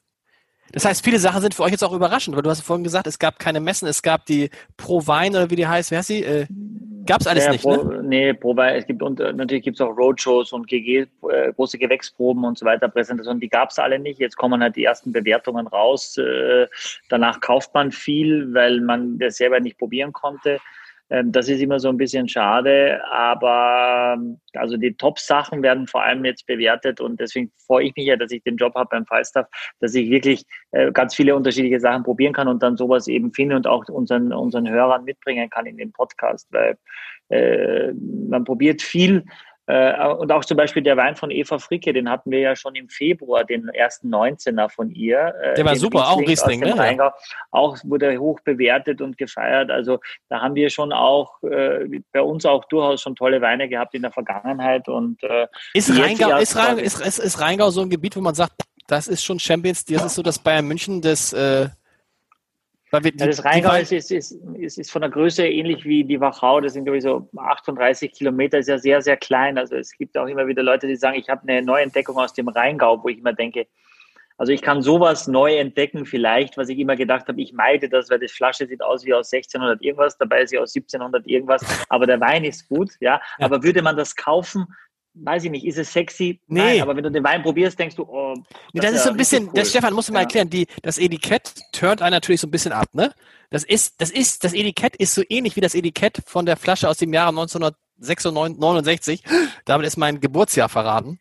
Das heißt, viele Sachen sind für euch jetzt auch überraschend, weil du hast vorhin gesagt, es gab keine Messen, es gab die Pro Wein oder wie die heißt, wer heißt sie? Äh, Gab es alles ja, nicht, Pro, ne? Nee, Pro Wein, es gibt und äh, natürlich gibt es auch Roadshows und GG, äh, große Gewächsproben und so weiter, Präsentationen, die gab es alle nicht. Jetzt kommen halt die ersten Bewertungen raus. Äh, danach kauft man viel, weil man das selber nicht probieren konnte. Ähm, das ist immer so ein bisschen schade, aber ähm, also die Top-Sachen werden vor allem jetzt bewertet und deswegen freue ich mich ja, dass ich den Job habe beim Falstaff, dass ich wirklich äh, ganz viele unterschiedliche Sachen probieren kann und dann sowas eben finde und auch unseren, unseren Hörern mitbringen kann in den Podcast, weil äh, man probiert viel äh, und auch zum Beispiel der Wein von Eva Fricke, den hatten wir ja schon im Februar, den ersten 19er von ihr. Äh, der war super, Riesling auch Riesling, ne? Rheingau. Auch wurde hoch bewertet und gefeiert. Also da haben wir schon auch äh, bei uns auch durchaus schon tolle Weine gehabt in der Vergangenheit. Und, äh, ist, Rheingau, ist, Rheingau, ist, ist, ist Rheingau so ein Gebiet, wo man sagt, das ist schon Champions, das ist so das Bayern München des wir, Ja, das Rheingau ist, ist, ist, ist, ist von der Größe ähnlich wie die Wachau. Das sind, glaube ich, so 38 Kilometer, ist ja sehr, sehr klein. Also es gibt auch immer wieder Leute, die sagen, ich habe eine Neuentdeckung aus dem Rheingau, wo ich immer denke, also ich kann sowas neu entdecken, vielleicht, was ich immer gedacht habe, ich meide das, weil die Flasche sieht aus wie aus 1600 irgendwas, dabei ist sie aus 1700 irgendwas, aber der Wein ist gut, ja. Ja. Aber würde man das kaufen, weiß ich nicht, ist es sexy? Nee. Nein, aber wenn du den Wein probierst, denkst du, oh, Nee, das, ist ja so ein bisschen, cool. das Stefan musst du mal Ja. erklären, die, das Etikett turnt einen natürlich so ein bisschen ab, ne? Das ist, das ist, das Etikett ist so ähnlich wie das Etikett von der Flasche aus dem Jahre 1969. Damit ist mein Geburtsjahr verraten.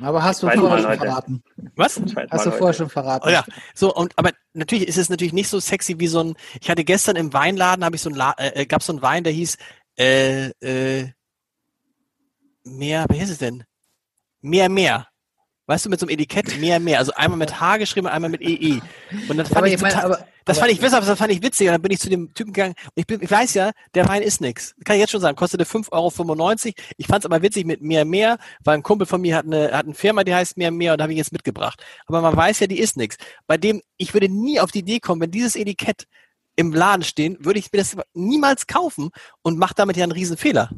Aber hast du vorher schon heute. verraten. Was? Hast du vorher heute. schon verraten. Oh ja, so und aber natürlich ist es natürlich nicht so sexy wie so ein. Ich hatte gestern im Weinladen habe ich so ein La äh, gab so einen Wein, der hieß äh, äh, mehr. Wie hieß es denn? Mehr mehr. Weißt du, mit so einem Etikett mehr mehr. Also einmal mit H geschrieben, einmal mit EE. Und dann fand aber ich, ich meine, total, aber, das aber, fand ich das fand ich witzig. Und dann bin ich zu dem Typen gegangen. Und ich, bin, ich weiß ja, der Wein ist nix. Kann ich jetzt schon sagen. Kostete 5,95 Euro. Ich fand es aber witzig mit mehr mehr, weil ein Kumpel von mir hat eine, hat eine Firma, die heißt mehr mehr und da habe ich jetzt mitgebracht. Aber man weiß ja, die ist nix. Bei dem, ich würde nie auf die Idee kommen, wenn dieses Etikett im Laden stehen, würde ich mir das niemals kaufen und mache damit ja einen riesen Fehler.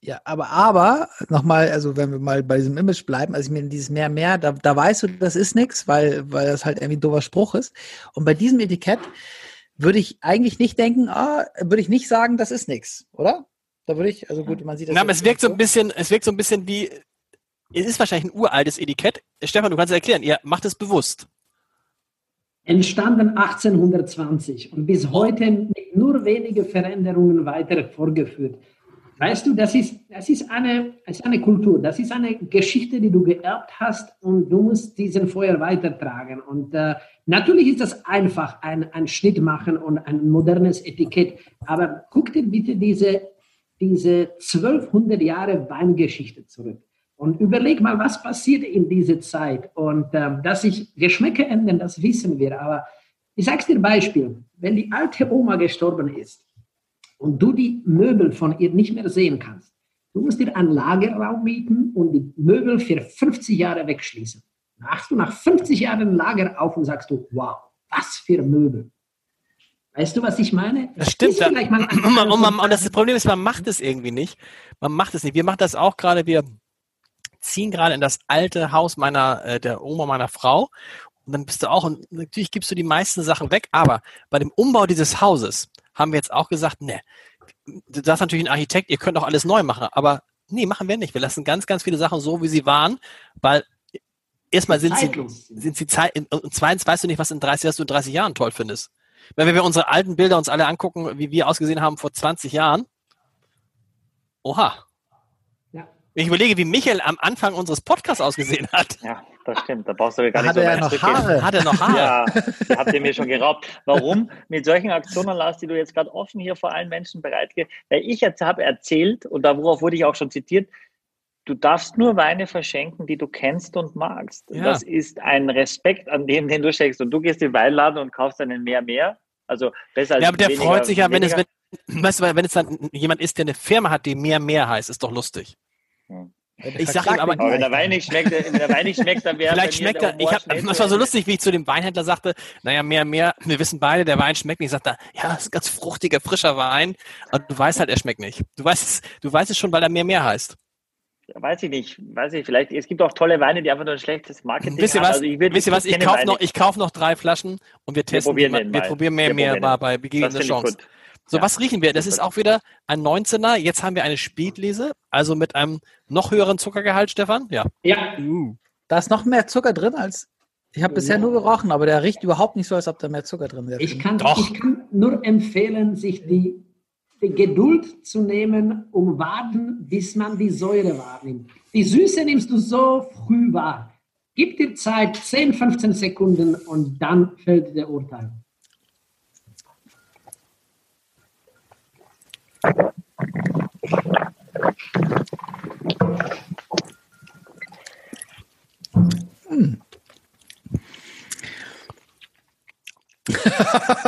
Ja, aber, aber, nochmal, also wenn wir mal bei diesem Image bleiben, also ich meine, dieses mehr, mehr, da, da weißt du, das ist nix, weil, weil das halt irgendwie ein doofer Spruch ist. Und bei diesem Etikett würde ich eigentlich nicht denken, ah, würde ich nicht sagen, das ist nix, oder? Da würde ich, also gut, man sieht das. Na, aber es wirkt so nicht ein bisschen, es wirkt so ein bisschen wie, es ist wahrscheinlich ein uraltes Etikett. Stefan, du kannst es erklären, ihr macht es bewusst. Entstanden 1820 und bis heute mit nur wenige Veränderungen weiter vorgeführt. Weißt du, das ist, das ist, eine, das ist eine Kultur, das ist eine Geschichte, die du geerbt hast und du musst diesen Feuer weitertragen. Und äh, natürlich ist das einfach, ein, ein Schnitt machen und ein modernes Etikett. Aber guck dir bitte diese, diese 1200 Jahre Weingeschichte zurück. Und überleg mal, was passiert in dieser Zeit. Und ähm, dass sich Geschmäcker ändern, das wissen wir. Aber ich sage dir Beispiel. Wenn die alte Oma gestorben ist und du die Möbel von ihr nicht mehr sehen kannst, du musst dir einen Lagerraum mieten und die Möbel für 50 Jahre wegschließen. Machst du nach 50 Jahren ein Lager auf und sagst du, wow, was für Möbel. Weißt du, was ich meine? Das stimmt. Vielleicht mal Und, man, und, man, und das Problem ist, man macht es irgendwie nicht. Man macht es nicht. Wir machen das auch gerade. Wir ziehen gerade in das alte Haus meiner, äh, der Oma meiner Frau. Und dann bist du auch, und natürlich gibst du die meisten Sachen weg, aber bei dem Umbau dieses Hauses haben wir jetzt auch gesagt, ne, du sagst natürlich ein Architekt, ihr könnt auch alles neu machen, aber nee, machen wir nicht. Wir lassen ganz, ganz viele Sachen so, wie sie waren, weil erstmal sind sie, sind sie Zeit, und zweitens weißt du nicht, was in 30, was du in 30 Jahren toll findest. Wenn wir unsere alten Bilder uns alle angucken, wie wir ausgesehen haben vor 20 Jahren, oha. Ja. Wenn ich überlege, wie Michael am Anfang unseres Podcasts ausgesehen hat, Ja, das stimmt. Da brauchst du gar Da nicht hat so er ja weit noch. Haare. hat er noch Haare. Ja, die habt ihr mir schon geraubt. Warum? Mit solchen Aktionen, Lars, die du jetzt gerade offen hier vor allen Menschen bereitgehst. Weil ich jetzt habe erzählt, und darauf wurde ich auch schon zitiert, du darfst nur Weine verschenken, die du kennst und magst. Ja. Das ist ein Respekt an dem, den du schenkst. Und du gehst in den Weinladen und kaufst einen mehr, mehr. Also besser als Ja, aber der weniger, freut sich ja, wenn es, wenn, <clears throat> weißt du, wenn es dann jemand ist, der eine Firma hat, die mehr mehr heißt, ist doch lustig. Ich sag ihm aber- Aber wenn der Wein nicht schmeckt, wenn der Wein nicht schmeckt, dann wäre Vielleicht bei mir schmeckt er, ich hab, das war so lustig, wie ich zu dem Weinhändler sagte, naja, mehr, mehr, wir wissen beide, der Wein schmeckt nicht. Ich sagte, ja, das ist ein ganz fruchtiger, frischer Wein. Und du weißt halt, er schmeckt nicht. Du weißt es, du weißt es schon, weil er mehr, mehr heißt. Weiß ich nicht, weiß ich vielleicht. Es gibt auch tolle Weine, die einfach nur ein schlechtes Marketing Wisst ihr haben. was? Also ich Wisst ihr was? Ich kaufe noch, ich kauf noch drei Flaschen und wir testen probieren die wir probieren mehr, Wir mehr probieren bei Das gegebene finde ich Chance. gut. So, Ja. was riechen wir? Das ist auch wieder ein 19er. Jetzt haben wir eine Spätlese, also mit einem noch höheren Zuckergehalt, Stefan. Ja. Ja, Da ist noch mehr Zucker drin als. Ich habe bisher Ja. nur gerochen, aber der riecht überhaupt nicht so, als ob da mehr Zucker drin wäre. Ich kann, Doch. ich kann nur empfehlen, sich die, die Geduld zu nehmen, um warten, bis man die Säure wahrnimmt. Die Süße nimmst du so früh wahr. Gib dir Zeit, 10, 15 Sekunden und dann fällt der Urteil. Hm.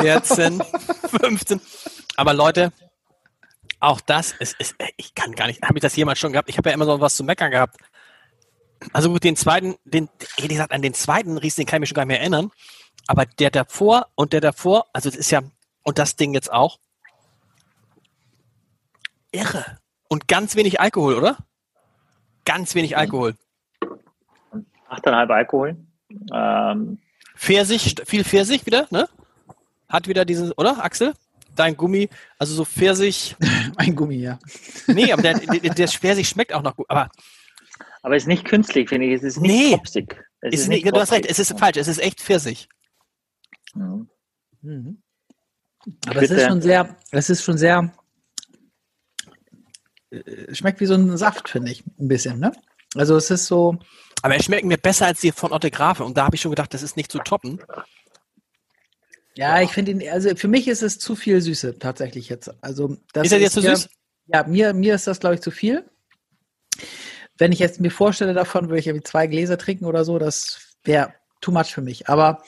14, 15. Aber Leute, auch das ist, ist ich kann gar nicht, habe ich das jemals schon gehabt? Ich habe ja immer so was zu meckern gehabt. Also gut, den zweiten, den, ehrlich gesagt, an den zweiten Riesling kann ich mich schon gar nicht mehr erinnern. Aber der davor und der davor, also das ist ja, und das Ding jetzt auch, irre. Und ganz wenig Alkohol, oder? Ganz wenig Alkohol. 8,5 Alkohol. Ähm, Pfirsich, viel Pfirsich wieder, ne? Hat wieder diesen, oder, Axel? Dein Gummi, also so Pfirsich. <laughs> Ein Gummi, ja. Nee, aber der, der, der Pfirsich schmeckt auch noch gut. Aber aber es ist nicht künstlich, finde ich. Es ist nicht Nee. Es ist nicht, du hast recht, es ist falsch, es ist echt Pfirsich. Mhm. Mhm. Aber es ist schon sehr, es ist schon sehr, schmeckt wie so ein Saft, finde ich, ein bisschen, ne? Also es ist so, Aber er schmeckt mir besser als die von Otte Grafe. Und da habe ich schon gedacht, das ist nicht zu toppen. ja, ich finde ihn, also für mich ist es zu viel Süße tatsächlich jetzt. Also das ist er dir zu süß? Ja, mir, mir ist das, glaube ich, zu viel. Wenn ich jetzt mir vorstelle davon, würde ich irgendwie zwei Gläser trinken oder so, das wäre too much für mich. Aber,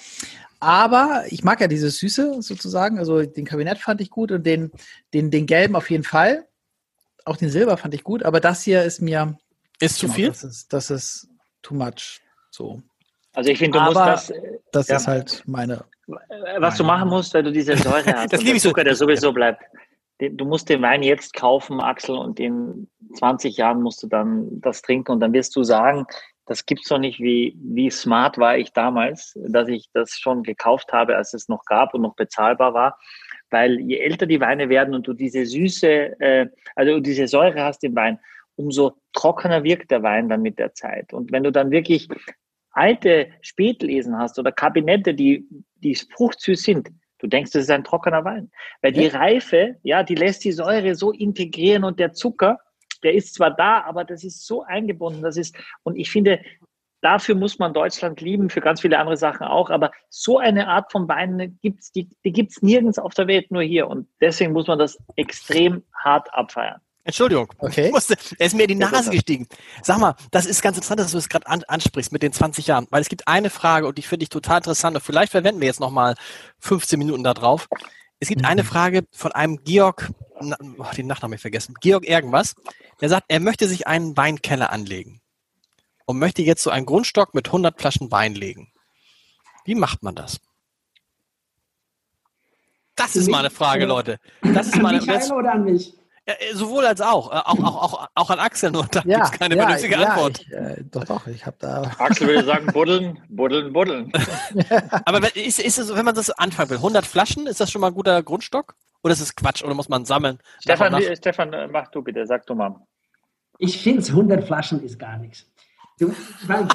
aber ich mag ja dieses Süße sozusagen. Also den Kabinett fand ich gut und den, den, den gelben auf jeden Fall. Auch den Silber fand ich gut, aber das hier ist mir Ist zu genau, viel? Das ist, das ist too much. So. Also ich finde, du musst Aber- das, äh, Das Ja. ist halt meine. was du machen musst, weil du diese <laughs> Säure hast, Das und liebe der ich so. Zucker, der sowieso bleibt. Den- Du musst den Wein jetzt kaufen, Axel, und in 20 Jahren musst du dann das trinken und dann wirst du sagen, das gibt's doch nicht, wie, wie smart war ich damals, dass ich das schon gekauft habe, als es noch gab und noch bezahlbar war. Weil je älter die Weine werden und du diese Süße, äh, also diese Säure hast im Wein, umso trockener wirkt der Wein dann mit der Zeit. Und wenn du dann wirklich alte Spätlesen hast oder Kabinette, die, die fruchtsüß sind, du denkst, das ist ein trockener Wein. Weil die Reife, ja, die lässt die Säure so integrieren und der Zucker, der ist zwar da, aber das ist so eingebunden, das ist, und ich finde, dafür muss man Deutschland lieben, für ganz viele andere Sachen auch, aber so eine Art von Wein gibt's, die, die gibt's nirgends auf der Welt, nur hier. Und deswegen muss man das extrem hart abfeiern. Entschuldigung. Okay. Ich musste, er ist mir in die Nase gestiegen. Sag mal, das ist ganz interessant, dass du es gerade an, ansprichst mit den 20 Jahren, weil es gibt eine Frage und die finde ich total interessant und vielleicht verwenden wir jetzt nochmal 15 Minuten da drauf. Es gibt eine Frage von einem Georg, na, oh, den Nachnamen hab ich vergessen, Georg irgendwas, der sagt, er möchte sich einen Weinkeller anlegen und möchte jetzt so einen Grundstock mit 100 Flaschen Wein legen. Wie macht man das? Das ist Für mal mich, eine Frage, Leute. Das ist An mal eine, Michael oder an mich? ja, äh, sowohl als auch. Äh, Auch, auch, auch, auch an Axel, nur da Ja, gibt's keine ja, vernünftige ja, Antwort. Ich, äh, doch, doch, ich habe da. Axel würde sagen, buddeln, buddeln, buddeln. <laughs> Aber wenn- ist, ist es, wenn man das anfangen will, 100 Flaschen, ist das schon mal ein guter Grundstock? Oder ist es Quatsch? Oder muss man sammeln? Stefan, Stefan, äh, mach du bitte, sag du mal. Ich finde, 100 Flaschen ist gar nichts. Du, weil,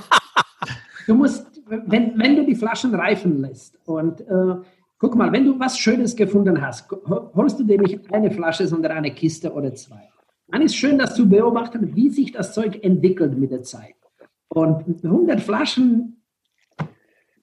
du musst, wenn, wenn du die Flaschen reifen lässt und äh, guck mal, wenn du was Schönes gefunden hast, hol- holst du dir nicht eine Flasche, sondern eine Kiste oder zwei. Dann ist schön, das zu beobachten, wie sich das Zeug entwickelt mit der Zeit. Und 100 Flaschen,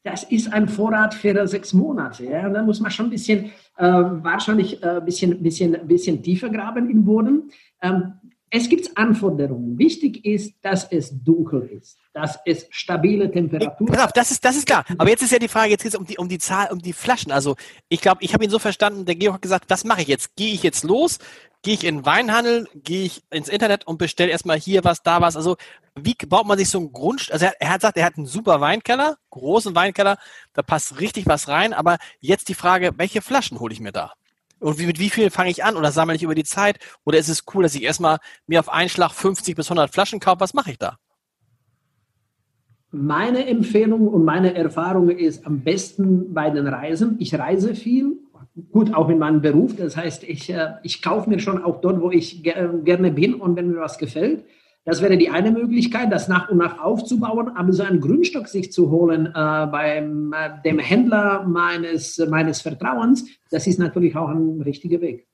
das ist ein Vorrat für sechs Monate. Ja? Da muss man schon ein bisschen, äh, wahrscheinlich ein äh, bisschen, bisschen, bisschen tiefer graben im Boden. Ähm, es gibt Anforderungen. Wichtig ist, dass es dunkel ist, dass es stabile Temperatur auf, das ist, das ist klar. Aber jetzt ist ja die Frage, jetzt geht es um die, um die Zahl, um die Flaschen. Also ich glaube, ich habe ihn so verstanden, der Georg hat gesagt, was mache ich jetzt? Gehe ich jetzt los? Gehe ich in den Weinhandel? Gehe ich ins Internet und bestelle erstmal hier was, da was? Also wie baut man sich so ein Grund? Also er, er hat gesagt, er hat einen super Weinkeller, großen Weinkeller, da passt richtig was rein. Aber jetzt die Frage, welche Flaschen hole ich mir da? Und wie, mit wie vielen fange ich an? Oder sammle ich über die Zeit? Oder ist es cool, dass ich erstmal mir auf einen Schlag 50 bis 100 Flaschen kaufe? Was mache ich da? Meine Empfehlung und meine Erfahrung ist am besten bei den Reisen. Ich reise viel, gut auch in meinem Beruf. Das heißt, ich, äh, ich kaufe mir schon auch dort, wo ich ger gerne bin und wenn mir was gefällt. Das wäre die eine Möglichkeit, das nach und nach aufzubauen, aber so einen Grundstock sich zu holen äh, beim äh, dem Händler meines, meines Vertrauens, das ist natürlich auch ein richtiger Weg.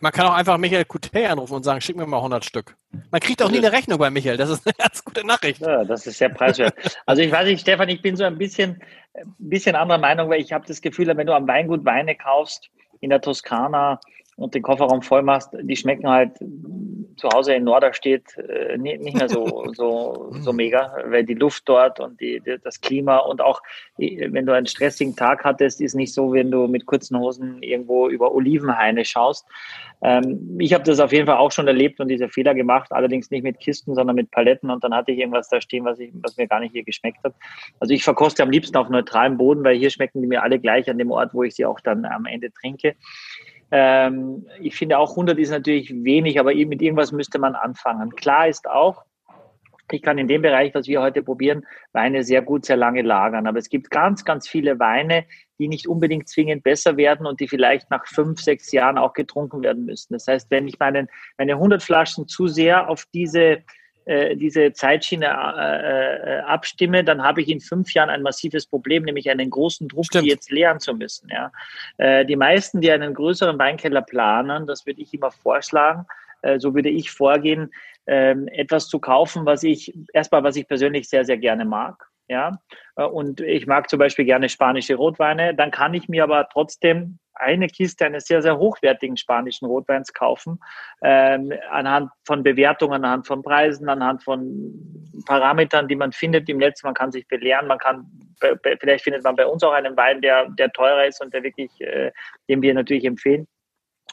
Man kann auch einfach Michael Coutet anrufen und sagen, schick mir mal 100 Stück. Man kriegt auch nie eine Rechnung bei Michael. Das ist eine <laughs> ganz gute Nachricht. Ja, das ist sehr preiswert. Also ich weiß nicht, Stefan, ich bin so ein bisschen, ein bisschen anderer Meinung, weil ich habe das Gefühl, wenn du am Weingut Weine kaufst in der Toskana und den Kofferraum voll machst, die schmecken halt zu Hause in Norderstedt äh, nicht mehr so, <laughs> so, so mega, weil die Luft dort und die, die, das Klima und auch, wenn du einen stressigen Tag hattest, ist nicht so, wenn du mit kurzen Hosen irgendwo über Olivenhaine schaust. Ähm, ich habe das auf jeden Fall auch schon erlebt und diese Fehler gemacht, allerdings nicht mit Kisten, sondern mit Paletten und dann hatte ich irgendwas da stehen, was, ich, was mir gar nicht hier geschmeckt hat. Also ich verkoste am liebsten auf neutralem Boden, weil hier schmecken die mir alle gleich an dem Ort, wo ich sie auch dann am Ende trinke. Ähm, ich finde auch 100 ist natürlich wenig, aber mit irgendwas müsste man anfangen. Klar ist auch, ich kann in dem Bereich, was wir heute probieren, Weine sehr gut, sehr lange lagern. Aber es gibt ganz, ganz viele Weine, die nicht unbedingt zwingend besser werden und die vielleicht nach fünf, sechs Jahren auch getrunken werden müssen. Das heißt, wenn ich meine, meine 100 Flaschen zu sehr auf diese äh, diese Zeitschiene äh, äh, abstimme, dann habe ich in fünf Jahren ein massives Problem, nämlich einen großen Druck, Stimmt. die jetzt leeren zu müssen. Ja. Äh, die meisten, die einen größeren Weinkeller planen, das würde ich immer vorschlagen, äh, so würde ich vorgehen, ähm, etwas zu kaufen, was ich erstmal, was ich persönlich sehr, sehr gerne mag. Ja, und ich mag zum Beispiel gerne spanische Rotweine. Dann kann ich mir aber trotzdem eine Kiste eines sehr, sehr hochwertigen spanischen Rotweins kaufen, ähm, anhand von Bewertungen, anhand von Preisen, anhand von Parametern, die man findet im Netz. Man kann sich belehren, man kann, vielleicht findet man bei uns auch einen Wein, der, der teurer ist und der wirklich, äh, den wir natürlich empfehlen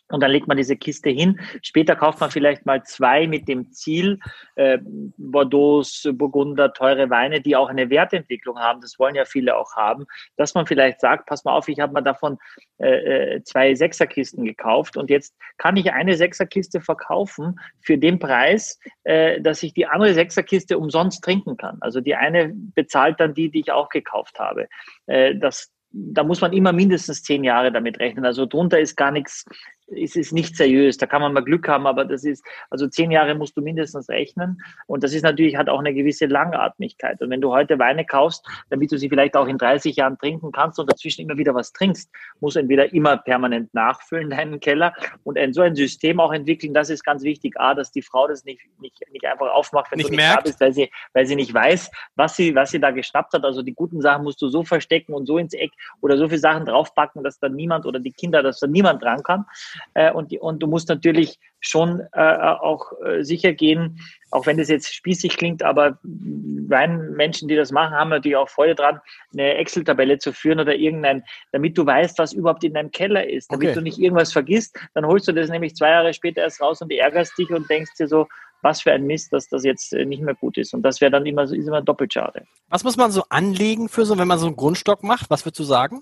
und dann legt man diese Kiste hin. Später kauft man vielleicht mal zwei mit dem Ziel, äh, Bordeaux, Burgunder, teure Weine, die auch eine Wertentwicklung haben. Das wollen ja viele auch haben, dass man vielleicht sagt, pass mal auf, ich habe mal davon äh, äh, zwei Sechserkisten gekauft und jetzt kann ich eine Sechserkiste verkaufen für den Preis, äh, dass ich die andere Sechserkiste umsonst trinken kann. Also die eine bezahlt dann die, die ich auch gekauft habe. Äh, das, da muss man immer mindestens zehn Jahre damit rechnen. Also drunter ist gar nichts ist es nicht seriös. Da kann man mal Glück haben, aber das ist, also zehn Jahre musst du mindestens rechnen. Und das ist natürlich, hat auch eine gewisse Langatmigkeit. Und wenn du heute Weine kaufst, damit du sie vielleicht auch in 30 Jahren trinken kannst und dazwischen immer wieder was trinkst, musst du entweder immer permanent nachfüllen, deinen Keller und ein, so ein System auch entwickeln. Das ist ganz wichtig. A, dass die Frau das nicht, nicht, nicht einfach aufmacht, wenn nicht du nicht merkt. da bist, weil sie, weil sie nicht weiß, was sie, was sie da geschnappt hat. Also die guten Sachen musst du so verstecken und so ins Eck oder so viele Sachen draufpacken, dass dann niemand oder die Kinder, dass da niemand dran kann. Äh, und, die, und du musst natürlich schon äh, auch äh, sicher gehen, auch wenn das jetzt spießig klingt, aber Menschen, die das machen, haben natürlich auch Freude dran, eine Excel-Tabelle zu führen oder irgendein, damit du weißt, was überhaupt in deinem Keller ist, damit okay. du nicht irgendwas vergisst. Dann holst du das nämlich zwei Jahre später erst raus und ärgerst dich und denkst dir so, was für ein Mist, dass das jetzt nicht mehr gut ist. Und das wäre dann immer, ist immer doppelt schade. Was muss man so anlegen für so, wenn man so einen Grundstock macht? Was würdest du sagen?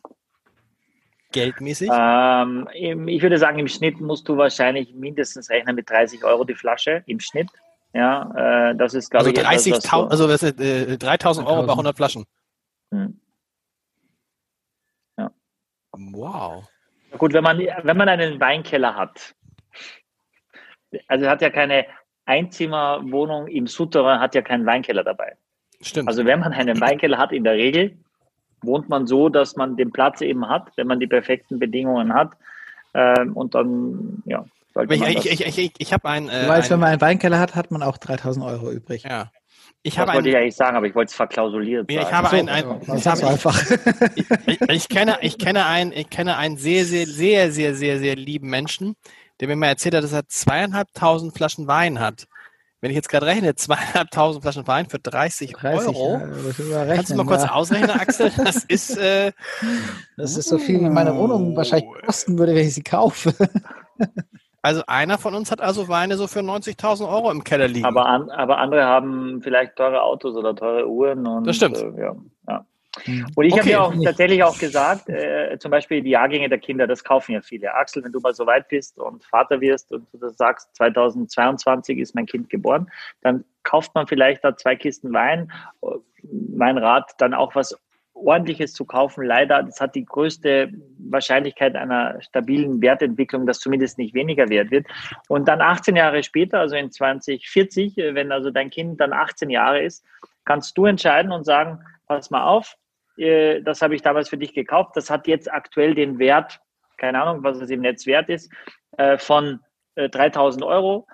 Geldmäßig? Ähm, ich würde sagen, im Schnitt musst du wahrscheinlich mindestens rechnen mit 30 Euro die Flasche im Schnitt. Ja, äh, das ist, glaube also ich, 30.000, also das äh, 3.000 Euro bei 100 Flaschen. Hm. Ja. Wow. Gut, wenn man, wenn man einen Weinkeller hat, also hat ja keine Einzimmerwohnung im Souterrain, hat ja keinen Weinkeller dabei. Stimmt. Also wenn man einen Weinkeller hat, in der Regel, wohnt man so, dass man den Platz eben hat, wenn man die perfekten Bedingungen hat. Ähm, und dann, ja. Ich, ich, ich, ich, ich, ich habe ein. Äh, du weißt, ein, wenn man einen Weinkeller hat, hat man auch 3000 Euro übrig. Ja. Ich das wollte ich eigentlich sagen, aber ich wollte es verklausuliert sagen. Ich habe so, ein, ein, ich, habe, einfach. Ich, ich, ich, kenne, ich kenne einen, ich kenne einen sehr, sehr, sehr, sehr, sehr, sehr lieben Menschen, der mir mal erzählt hat, dass er zweieinhalbtausend Flaschen Wein hat. Wenn ich jetzt gerade rechne, zweieinhalbtausend Flaschen Wein für 30, 30 Euro. Ja, rechnen, Kannst du mal kurz ja. ausrechnen, Axel? Das <laughs> ist, äh, das ist so viel, wie meine Wohnung wahrscheinlich kosten würde, wenn ich sie kaufe. <laughs> Also einer von uns hat also Weine so für 90.000 Euro im Keller liegen. Aber, an, aber andere haben vielleicht teure Autos oder teure Uhren. Und, das stimmt. Äh, ja. Und ich okay. habe ja auch tatsächlich auch gesagt, äh, zum Beispiel die Jahrgänge der Kinder, das kaufen ja viele. Axel, wenn du mal so weit bist und Vater wirst und du sagst, 2022 ist mein Kind geboren, dann kauft man vielleicht da zwei Kisten Wein. Mein Rat, dann auch was ordentliches zu kaufen. Leider, das hat die größte Wahrscheinlichkeit einer stabilen Wertentwicklung, dass zumindest nicht weniger wert wird. Und dann 18 Jahre später, also in 2040, wenn also dein Kind dann 18 Jahre ist, kannst du entscheiden und sagen, pass mal auf, äh, das habe ich damals für dich gekauft. Das hat jetzt aktuell den Wert, keine Ahnung, was es im Netz wert ist, äh, von 3000 äh, Euro.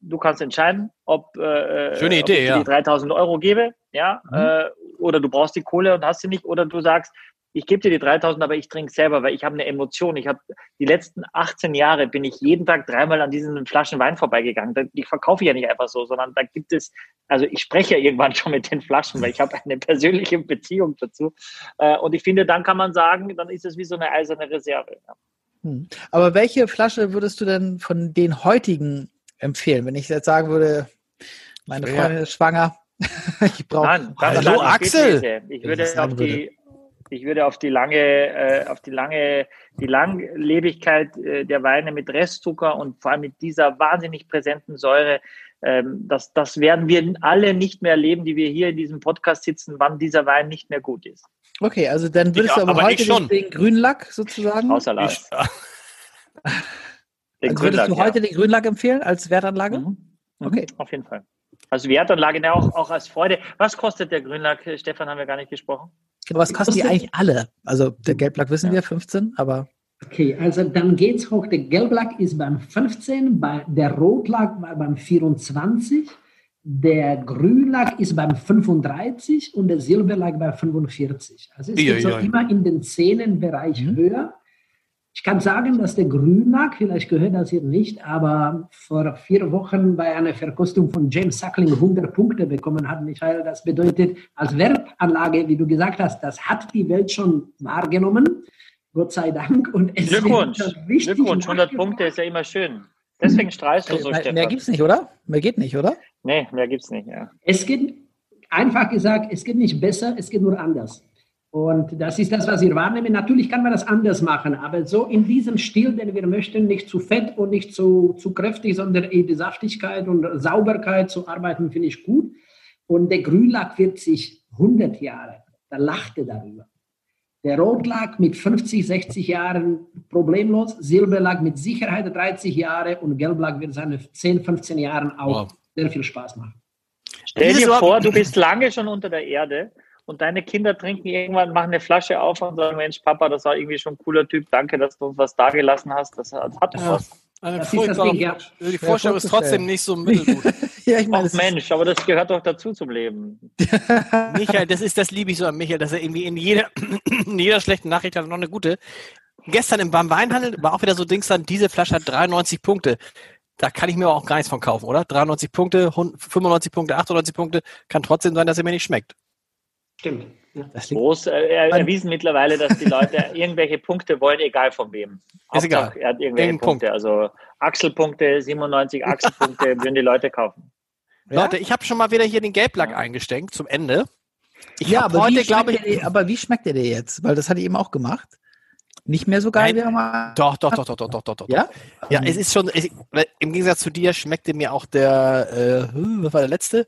Du kannst entscheiden, ob, Schöne Idee, ob ich ja. die 3000 Euro gebe, ja, mhm. oder du brauchst die Kohle und hast sie nicht, oder du sagst, ich gebe dir die 3000, aber ich trinke selber, weil ich habe eine Emotion. Ich habe die letzten 18 Jahre bin ich jeden Tag dreimal an diesen Flaschen Wein vorbeigegangen. Die verkaufe ich ja nicht einfach so, sondern da gibt es, also ich spreche ja irgendwann <laughs> schon mit den Flaschen, weil ich habe eine persönliche Beziehung dazu. Äh, und ich finde, dann kann man sagen, dann ist es wie so eine eiserne Reserve. Hm. Aber welche Flasche würdest du denn von den heutigen empfehlen? Wenn ich jetzt sagen würde, meine Freundin ist schwanger, <laughs> ich brauche. Hallo Axel! Ich würde auf die, ich würde auf die lange, äh, auf die lange, die Langlebigkeit äh, der Weine mit Restzucker und vor allem mit dieser wahnsinnig präsenten Säure, ähm, das, das werden wir alle nicht mehr erleben, die wir hier in diesem Podcast sitzen, wann dieser Wein nicht mehr gut ist. Okay, also dann würdest ja, du aber, aber heute den Grünlack sozusagen. Außer Lars. <laughs> Den also würdest du heute ja. den Grünlack empfehlen als Wertanlage? Mhm. mhm. Okay. Auf jeden Fall. Also Wertanlage ne, auch, auch als Freude. Was kostet der Grünlack? Stefan, haben wir gar nicht gesprochen. Aber was kosten die eigentlich alle? Also der Gelblack wissen ja. wir, 15, aber. Okay, also dann geht's hoch. Der Gelblack ist beim 15, bei, der Rotlack war beim 24, der Grünlack ist beim 35 und der Silberlack bei 45. Also es ist immer in den Zähnenbereich mhm. höher. Ich kann sagen, dass der Grünlack, vielleicht gehört das hier nicht, aber vor vier Wochen bei einer Verkostung von James Suckling 100 Punkte bekommen hat. Michael, das bedeutet, als Werbanlage, wie du gesagt hast, das hat die Welt schon wahrgenommen. Gott sei Dank. Und es Glückwunsch. Glückwunsch, 100 Punkte ist ja immer schön. Deswegen strahlst du so, Mehr, mehr gibt es nicht, oder? Mehr geht nicht, oder? Nee, mehr gibt es nicht, ja. Es geht, einfach gesagt, es geht nicht besser, es geht nur anders. Und das ist das, was wir wahrnehmen. Natürlich kann man das anders machen, aber so in diesem Stil, den wir möchten, nicht zu fett und nicht zu, zu kräftig, sondern in die Saftigkeit und Sauberkeit zu arbeiten, finde ich gut. Und der Grünlack wird sich 100 Jahre, da lachte darüber. Der Rotlack mit 50, 60 Jahren problemlos, Silberlack mit Sicherheit 30 Jahre und Gelblack wird seine 10, 15 Jahren auch wow. sehr viel Spaß machen. Stell dir vor, du bist lange schon unter der Erde und deine Kinder trinken irgendwann, machen eine Flasche auf und sagen, Mensch, Papa, das war irgendwie schon ein cooler Typ, danke, dass du uns was dagelassen hast. Das hat, hat ja. was. Eine Ding, ja. Die Vorstellung ist trotzdem nicht so mittelgut. <laughs> ja, ich meine, Mensch, aber das gehört doch dazu zum Leben. <laughs> Michael, das ist das liebe ich so an Michael, dass er irgendwie in jeder, <clears throat> in jeder schlechten Nachricht hat noch eine gute. Gestern im beim Weinhandel war auch wieder so Dings dann, diese Flasche hat 93 Punkte. Da kann ich mir auch gar nichts von kaufen, oder? 93 Punkte, 95 Punkte, 98 Punkte, kann trotzdem sein, dass er mir nicht schmeckt. Stimmt. Das Groß äh, erwiesen mittlerweile, dass die Leute <laughs> irgendwelche Punkte wollen, egal von wem. Ist egal. Er hat irgendwelche Punkte. Punkt. Also Achselpunkte, 97 <laughs> Achselpunkte würden die Leute kaufen. Ja? Leute, ich habe schon mal wieder hier den Gelblack eingesteckt zum Ende. Ich ja, aber heute, glaube ich, der, aber wie schmeckt der dir jetzt? Weil das hatte ich eben auch gemacht. Nicht mehr so geil, Nein, wie er mal. Doch, doch, doch, doch, doch, doch, doch, doch. Ja? Ja, es ist schon, ich, im Gegensatz zu dir schmeckte mir auch der, äh, was war der letzte?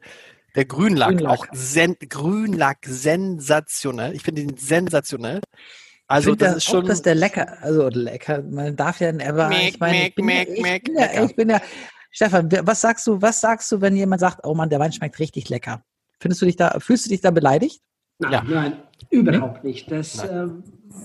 Der Grünlack, Grünlack. auch sen Grünlack sensationell. Ich finde ihn sensationell. Also das ist schon, dass der lecker, also lecker. Man darf ja, aber ich meine, ich bin, Mac, ja, ich, Mac, bin ja, ich bin ja, Stefan, was sagst du, was sagst du, wenn jemand sagt, oh Mann, der Wein schmeckt richtig lecker? Findest du dich da, fühlst du dich da beleidigt? Nein, ja. nein, überhaupt nicht. Das äh,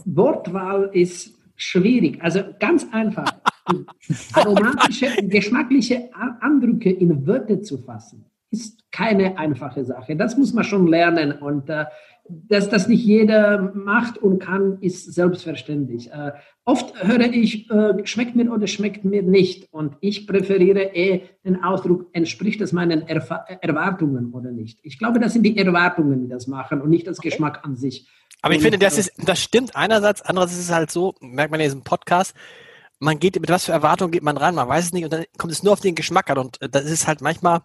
Wortwahl ist schwierig. Also ganz einfach. <laughs> aromatische, geschmackliche Andrücke in Wörter zu fassen ist keine einfache Sache. Das muss man schon lernen und äh, dass das nicht jeder macht und kann, ist selbstverständlich. Äh, oft höre ich, äh, schmeckt mir oder schmeckt mir nicht und ich präferiere eh den Ausdruck, entspricht es meinen Erfa Erwartungen oder nicht. Ich glaube, das sind die Erwartungen, die das machen und nicht das okay. Geschmack an sich. Aber ich finde, das, ist, das stimmt einerseits, andererseits ist es halt so, merkt man in diesem Podcast, man geht, mit was für Erwartungen geht man rein, man weiß es nicht und dann kommt es nur auf den Geschmack an und äh, das ist halt manchmal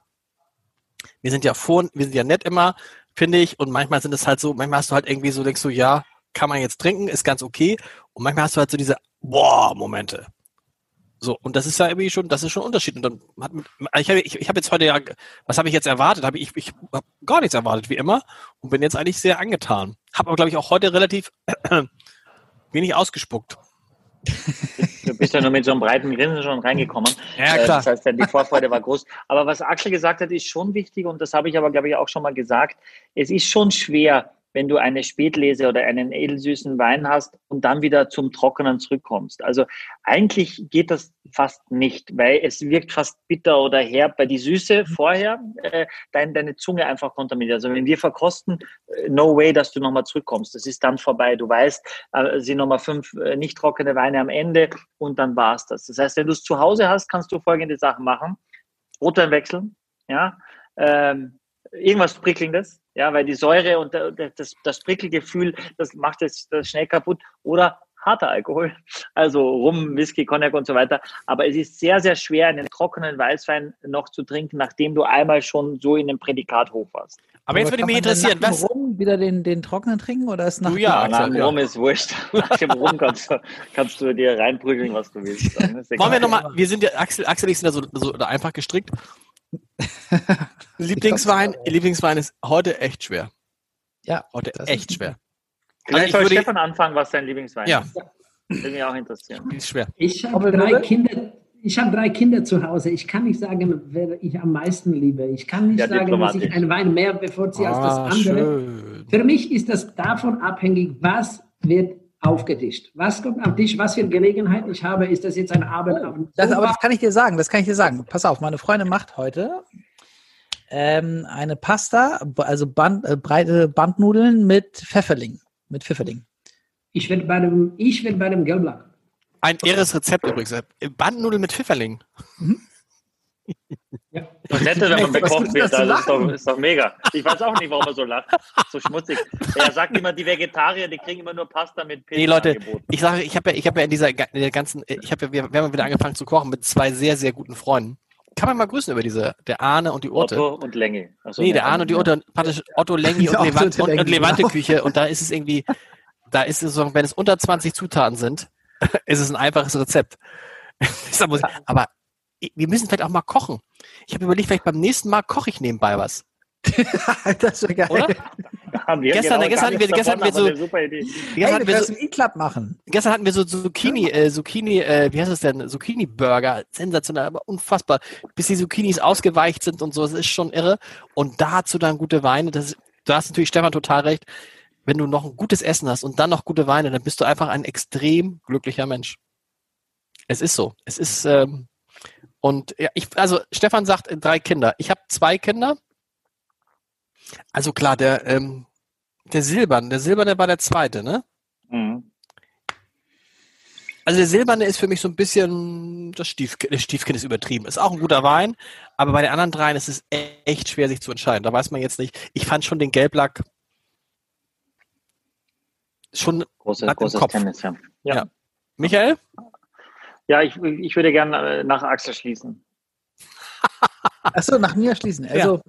wir sind ja vor, wir sind ja nett immer, finde ich, und manchmal sind es halt so, manchmal hast du halt irgendwie so, denkst du, ja, kann man jetzt trinken, ist ganz okay, und manchmal hast du halt so diese Boah-Momente. So, und das ist ja irgendwie schon, das ist schon ein Unterschied. Und dann hat, ich habe ich, ich hab jetzt heute ja, was habe ich jetzt erwartet? Hab ich ich habe gar nichts erwartet, wie immer, und bin jetzt eigentlich sehr angetan. Habe aber, glaube ich, auch heute relativ <clears throat> wenig ausgespuckt. Du bist ja nur mit so einem breiten Grinsen schon reingekommen. Ja, klar. Das heißt, die Vorfreude war groß. Aber was Axel gesagt hat, ist schon wichtig und das habe ich aber, glaube ich, auch schon mal gesagt. Es ist schon schwer, wenn du eine Spätlese oder einen edelsüßen Wein hast und dann wieder zum Trockenen zurückkommst. Also eigentlich geht das fast nicht, weil es wirkt fast bitter oder herb, weil die Süße vorher äh, dein, deine Zunge einfach kontaminiert. Also wenn wir verkosten, äh, no way, dass du nochmal zurückkommst. Das ist dann vorbei. Du weißt, äh, sind nochmal fünf äh, nicht trockene Weine am Ende und dann war's das. Das heißt, wenn du es zu Hause hast, kannst du folgende Sachen machen. Rotwein wechseln, ja, ähm, irgendwas Prickelndes, ja, weil die Säure und das, das Prickelgefühl, das macht es das schnell kaputt. Oder harter Alkohol, <laughs> also Rum, Whisky, Cognac und so weiter. Aber es ist sehr, sehr schwer, einen trockenen Weißwein noch zu trinken, nachdem du einmal schon so in einem Prädikat hoch warst. Aber, jetzt würde mich interessieren, was... Rum wieder den, den trockenen trinken oder ist nach Du ja, Nach dem ja. Rum ist wurscht. <laughs> Nach dem Rum kannst du, kannst du dir reinprügeln, was du willst. <laughs> Wollen wir nochmal, wir sind ja, Axel, Axel ich sind da so, so einfach gestrickt. Lieblingswein, Lieblingswein ist heute echt schwer. Ja, Heute echt ist- schwer. Vielleicht ich soll Stefan anfangen, was sein Lieblingswein Ja. ist. Würde mich auch interessieren. Ist schwer. Ich habe drei? Kinder. Ich habe drei Kinder zu Hause. Ich kann nicht sagen, wer ich am meisten liebe. Ich kann nicht Ja, sagen, dass ich einen Wein mehr bevorzuge als das Ah, andere. schön. Für mich ist das davon abhängig, was wird aufgetischt. Was kommt am Tisch? Was für Gelegenheiten ich habe? Ist das jetzt ein Abend? auf dem Das, aber das kann ich dir sagen, das kann ich dir sagen. Pass auf, meine Freundin macht heute ähm, eine Pasta, also Band, äh, breite Bandnudeln mit Pfefferling. Mit Pfifferling. ich werde bei dem, ich werde bei dem Gelblack. Ein irres Rezept übrigens. Bandnudeln mit Pfifferling. <laughs> Und nett, wenn man bekocht wird, das also ist doch, ist doch mega. Ich weiß auch nicht, warum er so lacht. So schmutzig. Er sagt immer, die Vegetarier, die kriegen immer nur Pasta mit Pilzen Nee, Leute, angeboten. ich sage, ich habe ja, ich habe ja in dieser, in der ganzen, ich habe ja, wir, wir haben wieder angefangen zu kochen mit zwei sehr, sehr guten Freunden. Kann man mal grüßen über diese, der Arne und die Urte. Otto und Länge. Also, Nee, der Arne und die Otto, praktisch Otto Lengi und, Otto Levant, und, Lengi, und Levante genau. Küche. Und da ist es irgendwie, da ist es so, wenn es unter 20 Zutaten sind, ist es ein einfaches Rezept. <laughs> Aber wir müssen vielleicht auch mal kochen. Ich habe überlegt, vielleicht beim nächsten Mal koche ich nebenbei was, <laughs> das wäre geil. oder? <laughs> Haben wir Gestern- genau gestern hatten wir- nichts gestern davon, hatten wir so- eine super Idee. Gestern Hey, hatten wir so, E-Club machen. gestern hatten wir so Zucchini, äh, Zucchini, äh, wie heißt es denn? Zucchini-Burger. Sensationell, aber unfassbar. Bis die Zucchinis ausgeweicht sind und so, das ist schon irre. Und dazu dann gute Weine. Das, du hast natürlich, Stefan, total recht. Wenn du noch ein gutes Essen hast und dann noch gute Weine, dann bist du einfach ein extrem glücklicher Mensch. Es ist so. Es ist, ähm, und ja, ich, also Stefan sagt äh, drei Kinder. Ich habe zwei Kinder. Also klar, der, ähm, der Silbern, der Silberne war der zweite, ne? Mhm. Also der Silberne ist für mich so ein bisschen, das Stiefkind, das Stiefkind ist übertrieben. Ist auch ein guter Wein, aber bei den anderen dreien ist es e- echt schwer, sich zu entscheiden. Da weiß man jetzt nicht. Ich fand schon den Gelblack schon, im großes Kopf. Tennis, ja. Ja, Ja. ja. Michael? ich, ich würde gerne nach Axel schließen. Achso, nach mir schließen. Also,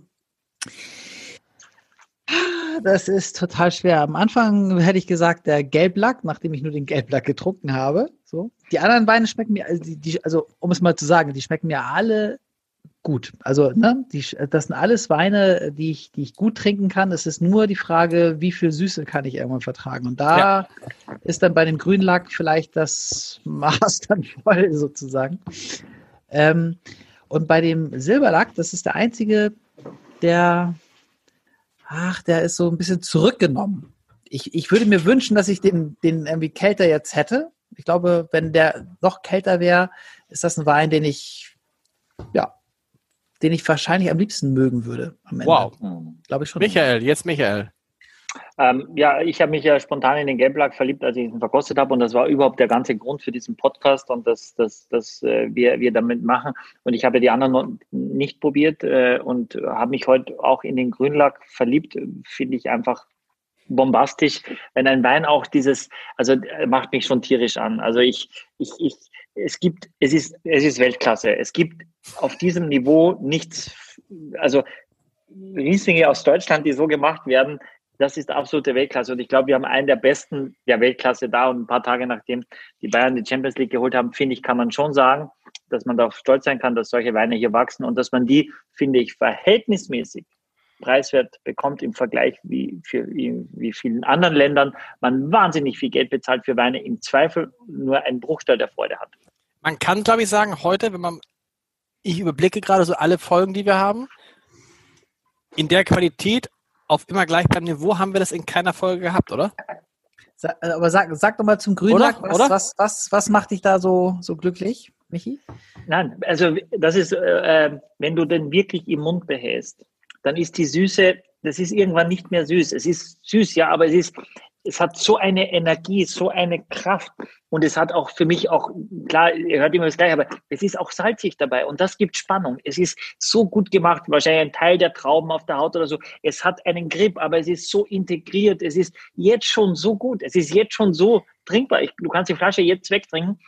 das ist total schwer. Am Anfang hätte ich gesagt, der Gelblack, nachdem ich nur den Gelblack getrunken habe. So. Die anderen Weine schmecken mir, also, die, die, also um es mal zu sagen, die schmecken mir alle gut. Also, ne, die, das sind alles Weine, die ich, die ich gut trinken kann. Es ist nur die Frage, wie viel Süße kann ich irgendwann vertragen. Und da ist dann bei dem Grünlack vielleicht das Maß <laughs> dann voll sozusagen. Ähm, und bei dem Silberlack, das ist der einzige, der, ach, der ist so ein bisschen zurückgenommen. Ich, ich würde mir wünschen, dass ich den, den irgendwie kälter jetzt hätte. Ich glaube, wenn der noch kälter wäre, ist das ein Wein, den ich, ja, den ich wahrscheinlich am liebsten mögen würde. Am Ende. Wow. Glaube ich schon. Michael, jetzt Michael. Ähm, ja, ich habe mich ja spontan in den Gelblack verliebt, als ich ihn verkostet habe. Und das war überhaupt der ganze Grund für diesen Podcast und dass das, das, äh, wir, wir damit machen. Und ich habe die anderen noch nicht probiert äh, und habe mich heute auch in den Grünlack verliebt. Finde ich einfach bombastisch, wenn ein Wein auch dieses, also äh, macht mich schon tierisch an. Also ich, ich, ich, es gibt, es ist, es ist Weltklasse. Es gibt auf diesem Niveau nichts, also Rieslinge aus Deutschland, die so gemacht werden, das ist absolute Weltklasse. Und ich glaube, wir haben einen der besten der Weltklasse da. Und ein paar Tage nachdem die Bayern die Champions League geholt haben, finde ich, kann man schon sagen, dass man darauf stolz sein kann, dass solche Weine hier wachsen und dass man die, finde ich, verhältnismäßig preiswert bekommt im Vergleich wie für wie, vielen anderen Ländern. Man wahnsinnig viel Geld bezahlt für Weine, im Zweifel nur ein Bruchteil der Freude hat. Man kann, glaube ich, sagen, heute, wenn man, ich überblicke gerade so alle Folgen, die wir haben, in der Qualität auf immer gleich beim Niveau haben wir das in keiner Folge gehabt, oder? Sa äh, aber sag, sag doch mal zum Grünlack, Oder? was, Oder? Was, was, was macht dich da so, so glücklich, Michi? Nein, also das ist, äh, äh, wenn du den wirklich im Mund behältst, dann ist die Süße, das ist irgendwann nicht mehr süß. Es ist süß, ja, aber es ist, es hat so eine Energie, so eine Kraft und es hat auch für mich auch, klar, ihr hört immer das Gleiche, aber es ist auch salzig dabei und das gibt Spannung. Es ist so gut gemacht, wahrscheinlich ein Teil der Trauben auf der Haut oder so. Es hat einen Grip, aber es ist so integriert. Es ist jetzt schon so gut. Es ist jetzt schon so trinkbar. Ich, du kannst die Flasche jetzt wegtrinken.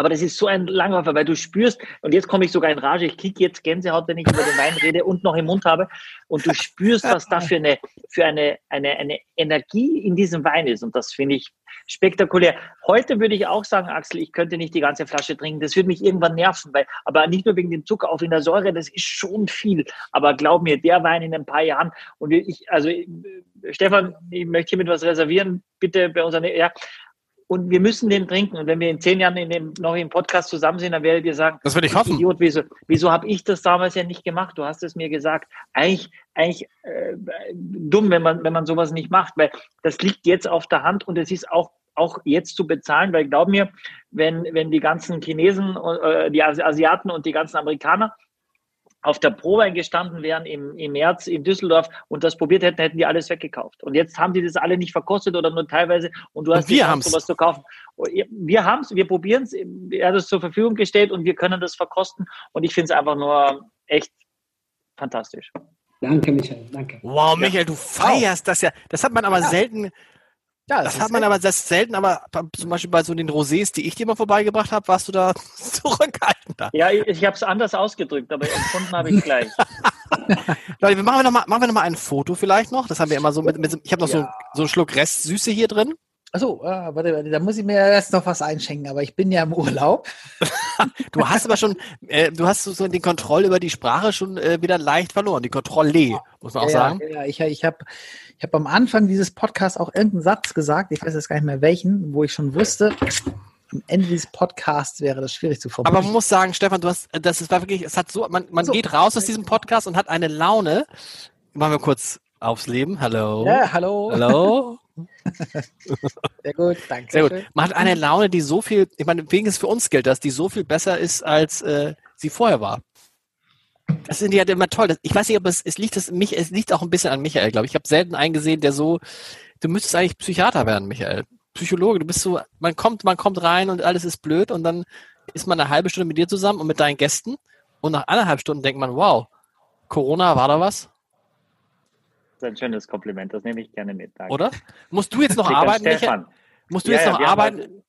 Aber das ist so ein Langläufer, weil du spürst, und jetzt komme ich sogar in Rage, ich kriege jetzt Gänsehaut, wenn ich über den Wein rede und noch im Mund habe, und du spürst, was da für eine, für eine, eine, eine Energie in diesem Wein ist. Und das finde ich spektakulär. Heute würde ich auch sagen, Axel, ich könnte nicht die ganze Flasche trinken. Das würde mich irgendwann nerven, weil, aber nicht nur wegen dem Zucker, auch in der Säure, das ist schon viel. Aber glaub mir, der Wein in ein paar Jahren, und ich, also, äh, Stefan, ich möchte hiermit was reservieren, bitte bei unseren, ja, und wir müssen den trinken. Und wenn wir in zehn Jahren in dem, noch im Podcast zusammen sind, dann werdet ihr sagen, Das würde ich hoffen. Idiot, wieso, wieso habe ich das damals ja nicht gemacht? Du hast es mir gesagt. Eigentlich, eigentlich äh, dumm, wenn man, wenn man sowas nicht macht, weil das liegt jetzt auf der Hand und es ist auch auch jetzt zu bezahlen, weil glaub mir, wenn, wenn die ganzen Chinesen, äh, die Asiaten und die ganzen Amerikaner auf der Probe gestanden wären im, im März in Düsseldorf und das probiert hätten, hätten die alles weggekauft. Und jetzt haben die das alle nicht verkostet oder nur teilweise und du Und hast wir die Chance, haben's. sowas zu kaufen. Wir haben es, wir probieren es, er hat es zur Verfügung gestellt und wir können das verkosten und ich finde es einfach nur echt fantastisch. Danke, Michael, danke. Wow, Michael, du feierst das ja. Das hat man aber selten, Ja, das hat man aber das selten, aber zum Beispiel bei so den Rosés, die ich dir mal vorbeigebracht habe, warst du da <laughs> zurückhaltender. Ja, ich, ich habe es anders ausgedrückt, aber empfunden habe ich <laughs> gleich. Leute, wir machen wir noch mal, machen wir noch mal ein Foto vielleicht noch. Das haben wir immer so mit, mit ich habe noch so, so einen Schluck Restsüße hier drin. Achso, ah, warte, warte, da muss ich mir erst noch was einschenken, aber ich bin ja im Urlaub. <laughs> Du hast aber schon, äh, du hast so den Kontroll über die Sprache schon äh, wieder leicht verloren. Die Kontrolle, muss man auch ja, sagen. Ja, ich, ich habe ich hab am Anfang dieses Podcasts auch irgendeinen Satz gesagt, ich weiß jetzt gar nicht mehr welchen, wo ich schon wusste, am Ende dieses Podcasts wäre das schwierig zu Aber formulieren. man muss sagen, Stefan, du hast, das ist wirklich, es hat so, man, man So. geht raus aus diesem Podcast und hat eine Laune. Machen wir kurz aufs Leben. Hallo. ja, hallo. Hallo. <laughs> <laughs> Sehr gut, danke. Sehr gut. Man hat eine Laune, die so viel, ich meine, wegen es für uns gilt, dass die so viel besser ist, als äh, sie vorher war. Das sind ja immer toll. Ich weiß nicht, ob es, es liegt es mich, es liegt auch ein bisschen an Michael, glaube ich. Ich habe selten einen gesehen, der so, du müsstest eigentlich Psychiater werden, Michael. Psychologe, du bist so, man kommt, man kommt rein und alles ist blöd und dann ist man eine halbe Stunde mit dir zusammen und mit deinen Gästen und nach anderthalb Stunden denkt man, wow, Corona, war da was? Das ist ein schönes Kompliment, das nehme ich gerne mit. Danke. Oder? Musst du jetzt noch arbeiten, Michael? Stefan. Musst du Ja, jetzt noch wir haben arbeiten? heute-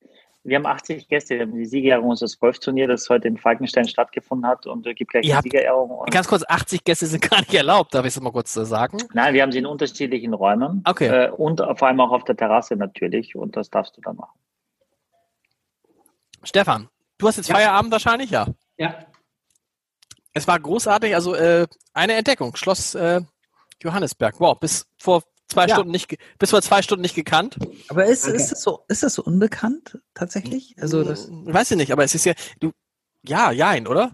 Wir haben 80 Gäste, wir haben die Siegerehrung unseres Golfturnier, das heute in Falkenstein stattgefunden hat und es gibt gleich Ihr die Siegerehrung. Und Ganz kurz, 80 Gäste sind <laughs> gar nicht erlaubt, darf ich es mal kurz äh, sagen? Nein, wir haben sie in unterschiedlichen Räumen Okay. äh, und vor allem auch auf der Terrasse natürlich und das darfst du dann machen. Stefan, du hast jetzt Ja. Feierabend wahrscheinlich, ja. Ja, Es war großartig, also äh, eine Entdeckung, Schloss äh, Johannesberg. Wow, bis vor zwei Ja. Stunden nicht, bis vor zwei Stunden nicht gekannt. Aber ist, Danke. ist, das so, ist das so unbekannt tatsächlich? Also das, Hm, weiß ich nicht, aber es ist ja, du, ja, jein, oder?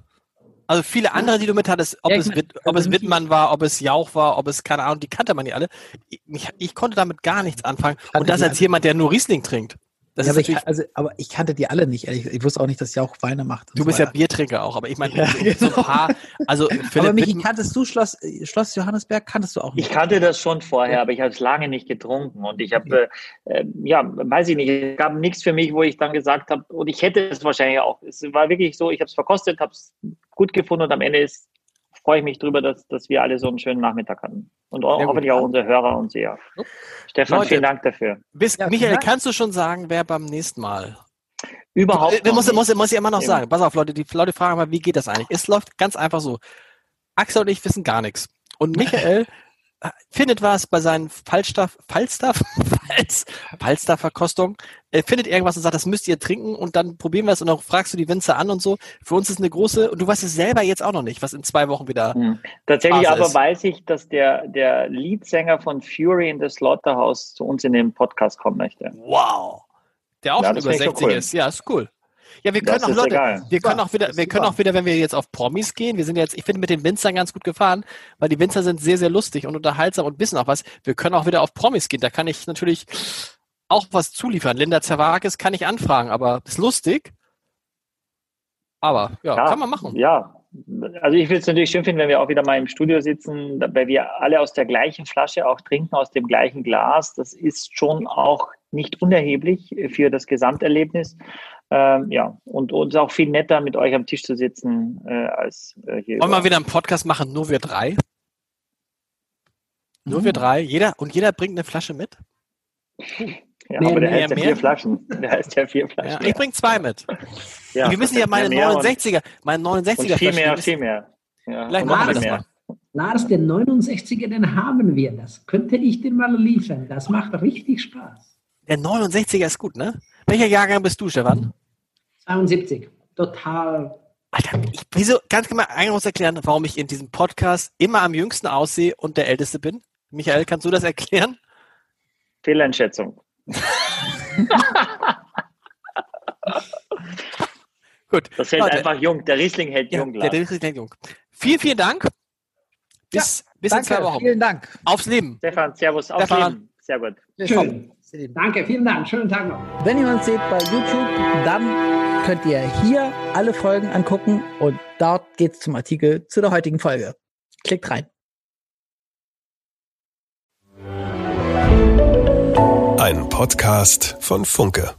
Also viele andere, die du mit hattest, ob, Ja, es, mein, Witt, ob es also Wittmann war, ob es Jauch war, ob es, keine Ahnung, die kannte man nicht alle. Ich, ich konnte damit gar nichts anfangen. Und das als jemand, der nur Riesling trinkt. Das ja, ist aber, ich, also, aber ich kannte die alle nicht. ehrlich. Ich wusste auch nicht, dass sie auch Weine macht. und du so bist ja weiter. Biertrinker auch, aber ich meine, Ja, so ein <laughs> genau. paar, also Aber Michi, kanntest du Schloss, äh, Schloss Johannesberg? Kanntest du auch nicht? Ich kannte das schon vorher, aber ich habe es lange nicht getrunken und ich habe, äh, äh, ja, weiß ich nicht, es gab nichts für mich, wo ich dann gesagt habe, und ich hätte es wahrscheinlich auch. Es war wirklich so, ich habe es verkostet, habe es gut gefunden und am Ende ist, freue ich mich drüber, dass, dass wir alle so einen schönen Nachmittag hatten. Und auch, hoffentlich auch unsere Hörer und Seher. Stefan, Leute. vielen Dank dafür. bis, Ja, Michael, ja. kannst du schon sagen, wer beim nächsten Mal Überhaupt Ich noch muss, nicht. muss, muss ich immer noch Eben. sagen. Pass auf, Leute, die Leute fragen mal, wie geht das eigentlich? Es läuft ganz einfach so. Axel und ich wissen gar nichts. Und <laughs> Michael äh, findet was bei seinen Falstaff, Falstaff, Falz, Falstaff-Verkostung, äh, findet irgendwas und sagt, das müsst ihr trinken und dann probieren wir es und dann fragst du die Winzer an und so. Für uns ist eine große, und du weißt es selber jetzt auch noch nicht, was in zwei Wochen wieder. Hm. Tatsächlich Phase aber ist. weiß ich, dass der, der Leadsänger von Fury in the Slaughterhouse zu uns in den Podcast kommen möchte. Wow. Der auch Ja, schon über finde ich 60 schon cool. ist. Ja, ist cool. Ja, wir können Das auch Leute, egal. wir können Ja, auch wieder, wir können super. auch wieder, wenn wir jetzt auf Promis gehen, wir sind jetzt, ich finde mit den Winzern ganz gut gefahren, weil die Winzer sind sehr, sehr lustig und unterhaltsam und wissen auch was. Wir können auch wieder auf Promis gehen. Da kann ich natürlich auch was zuliefern. Linda Zerwakis kann ich anfragen, aber ist lustig. Aber ja, kann man machen. Ja, also ich würde es natürlich schön finden, wenn wir auch wieder mal im Studio sitzen, weil wir alle aus der gleichen Flasche auch trinken, aus dem gleichen Glas. Das ist schon auch nicht unerheblich für das Gesamterlebnis. Ähm, ja, und uns auch viel netter, mit euch am Tisch zu sitzen, äh, als äh, hier. Wollen wir über- wieder einen Podcast machen, nur wir drei? Nur wir drei, jeder und jeder bringt eine Flasche mit. <laughs> ja, Mehr, aber der mehr, heißt ja mehr? vier Flaschen. Der heißt ja vier Ja, Flaschen. ich bring zwei mit. Ja, wir müssen ja meine mehr und- 69er, meine 69er Und viel Flasche, mehr, viel mehr. Ja, Vielleicht und machen wir viel das mehr. mal. Lars, den 69er, den haben wir. Das könnte ich dir mal liefern. Das macht richtig Spaß. Der 69er ist gut, ne? Welcher Jahrgang bist du, Stefan? 72. Total. Alter, ich, wieso, ganz mal einer muss erklären, warum ich in diesem Podcast immer am jüngsten aussehe und der Älteste bin? Michael, kannst du das erklären? Fehleinschätzung. <laughs> Gut. Das hält Leute, einfach jung. Der Riesling hält ja, jung. der, der ist jung. Vielen, vielen Dank. Bis, bis in Danke, zwei Wochen. vielen Dank. Aufs Leben. Stefan, Servus. Auf Stefan. Leben. Sehr gut. Danke, vielen Dank. Schönen Tag noch. Wenn ihr uns seht bei YouTube, dann könnt ihr hier alle Folgen angucken und dort geht's zum Artikel zu der heutigen Folge. Klickt rein. Ein Podcast von Funke.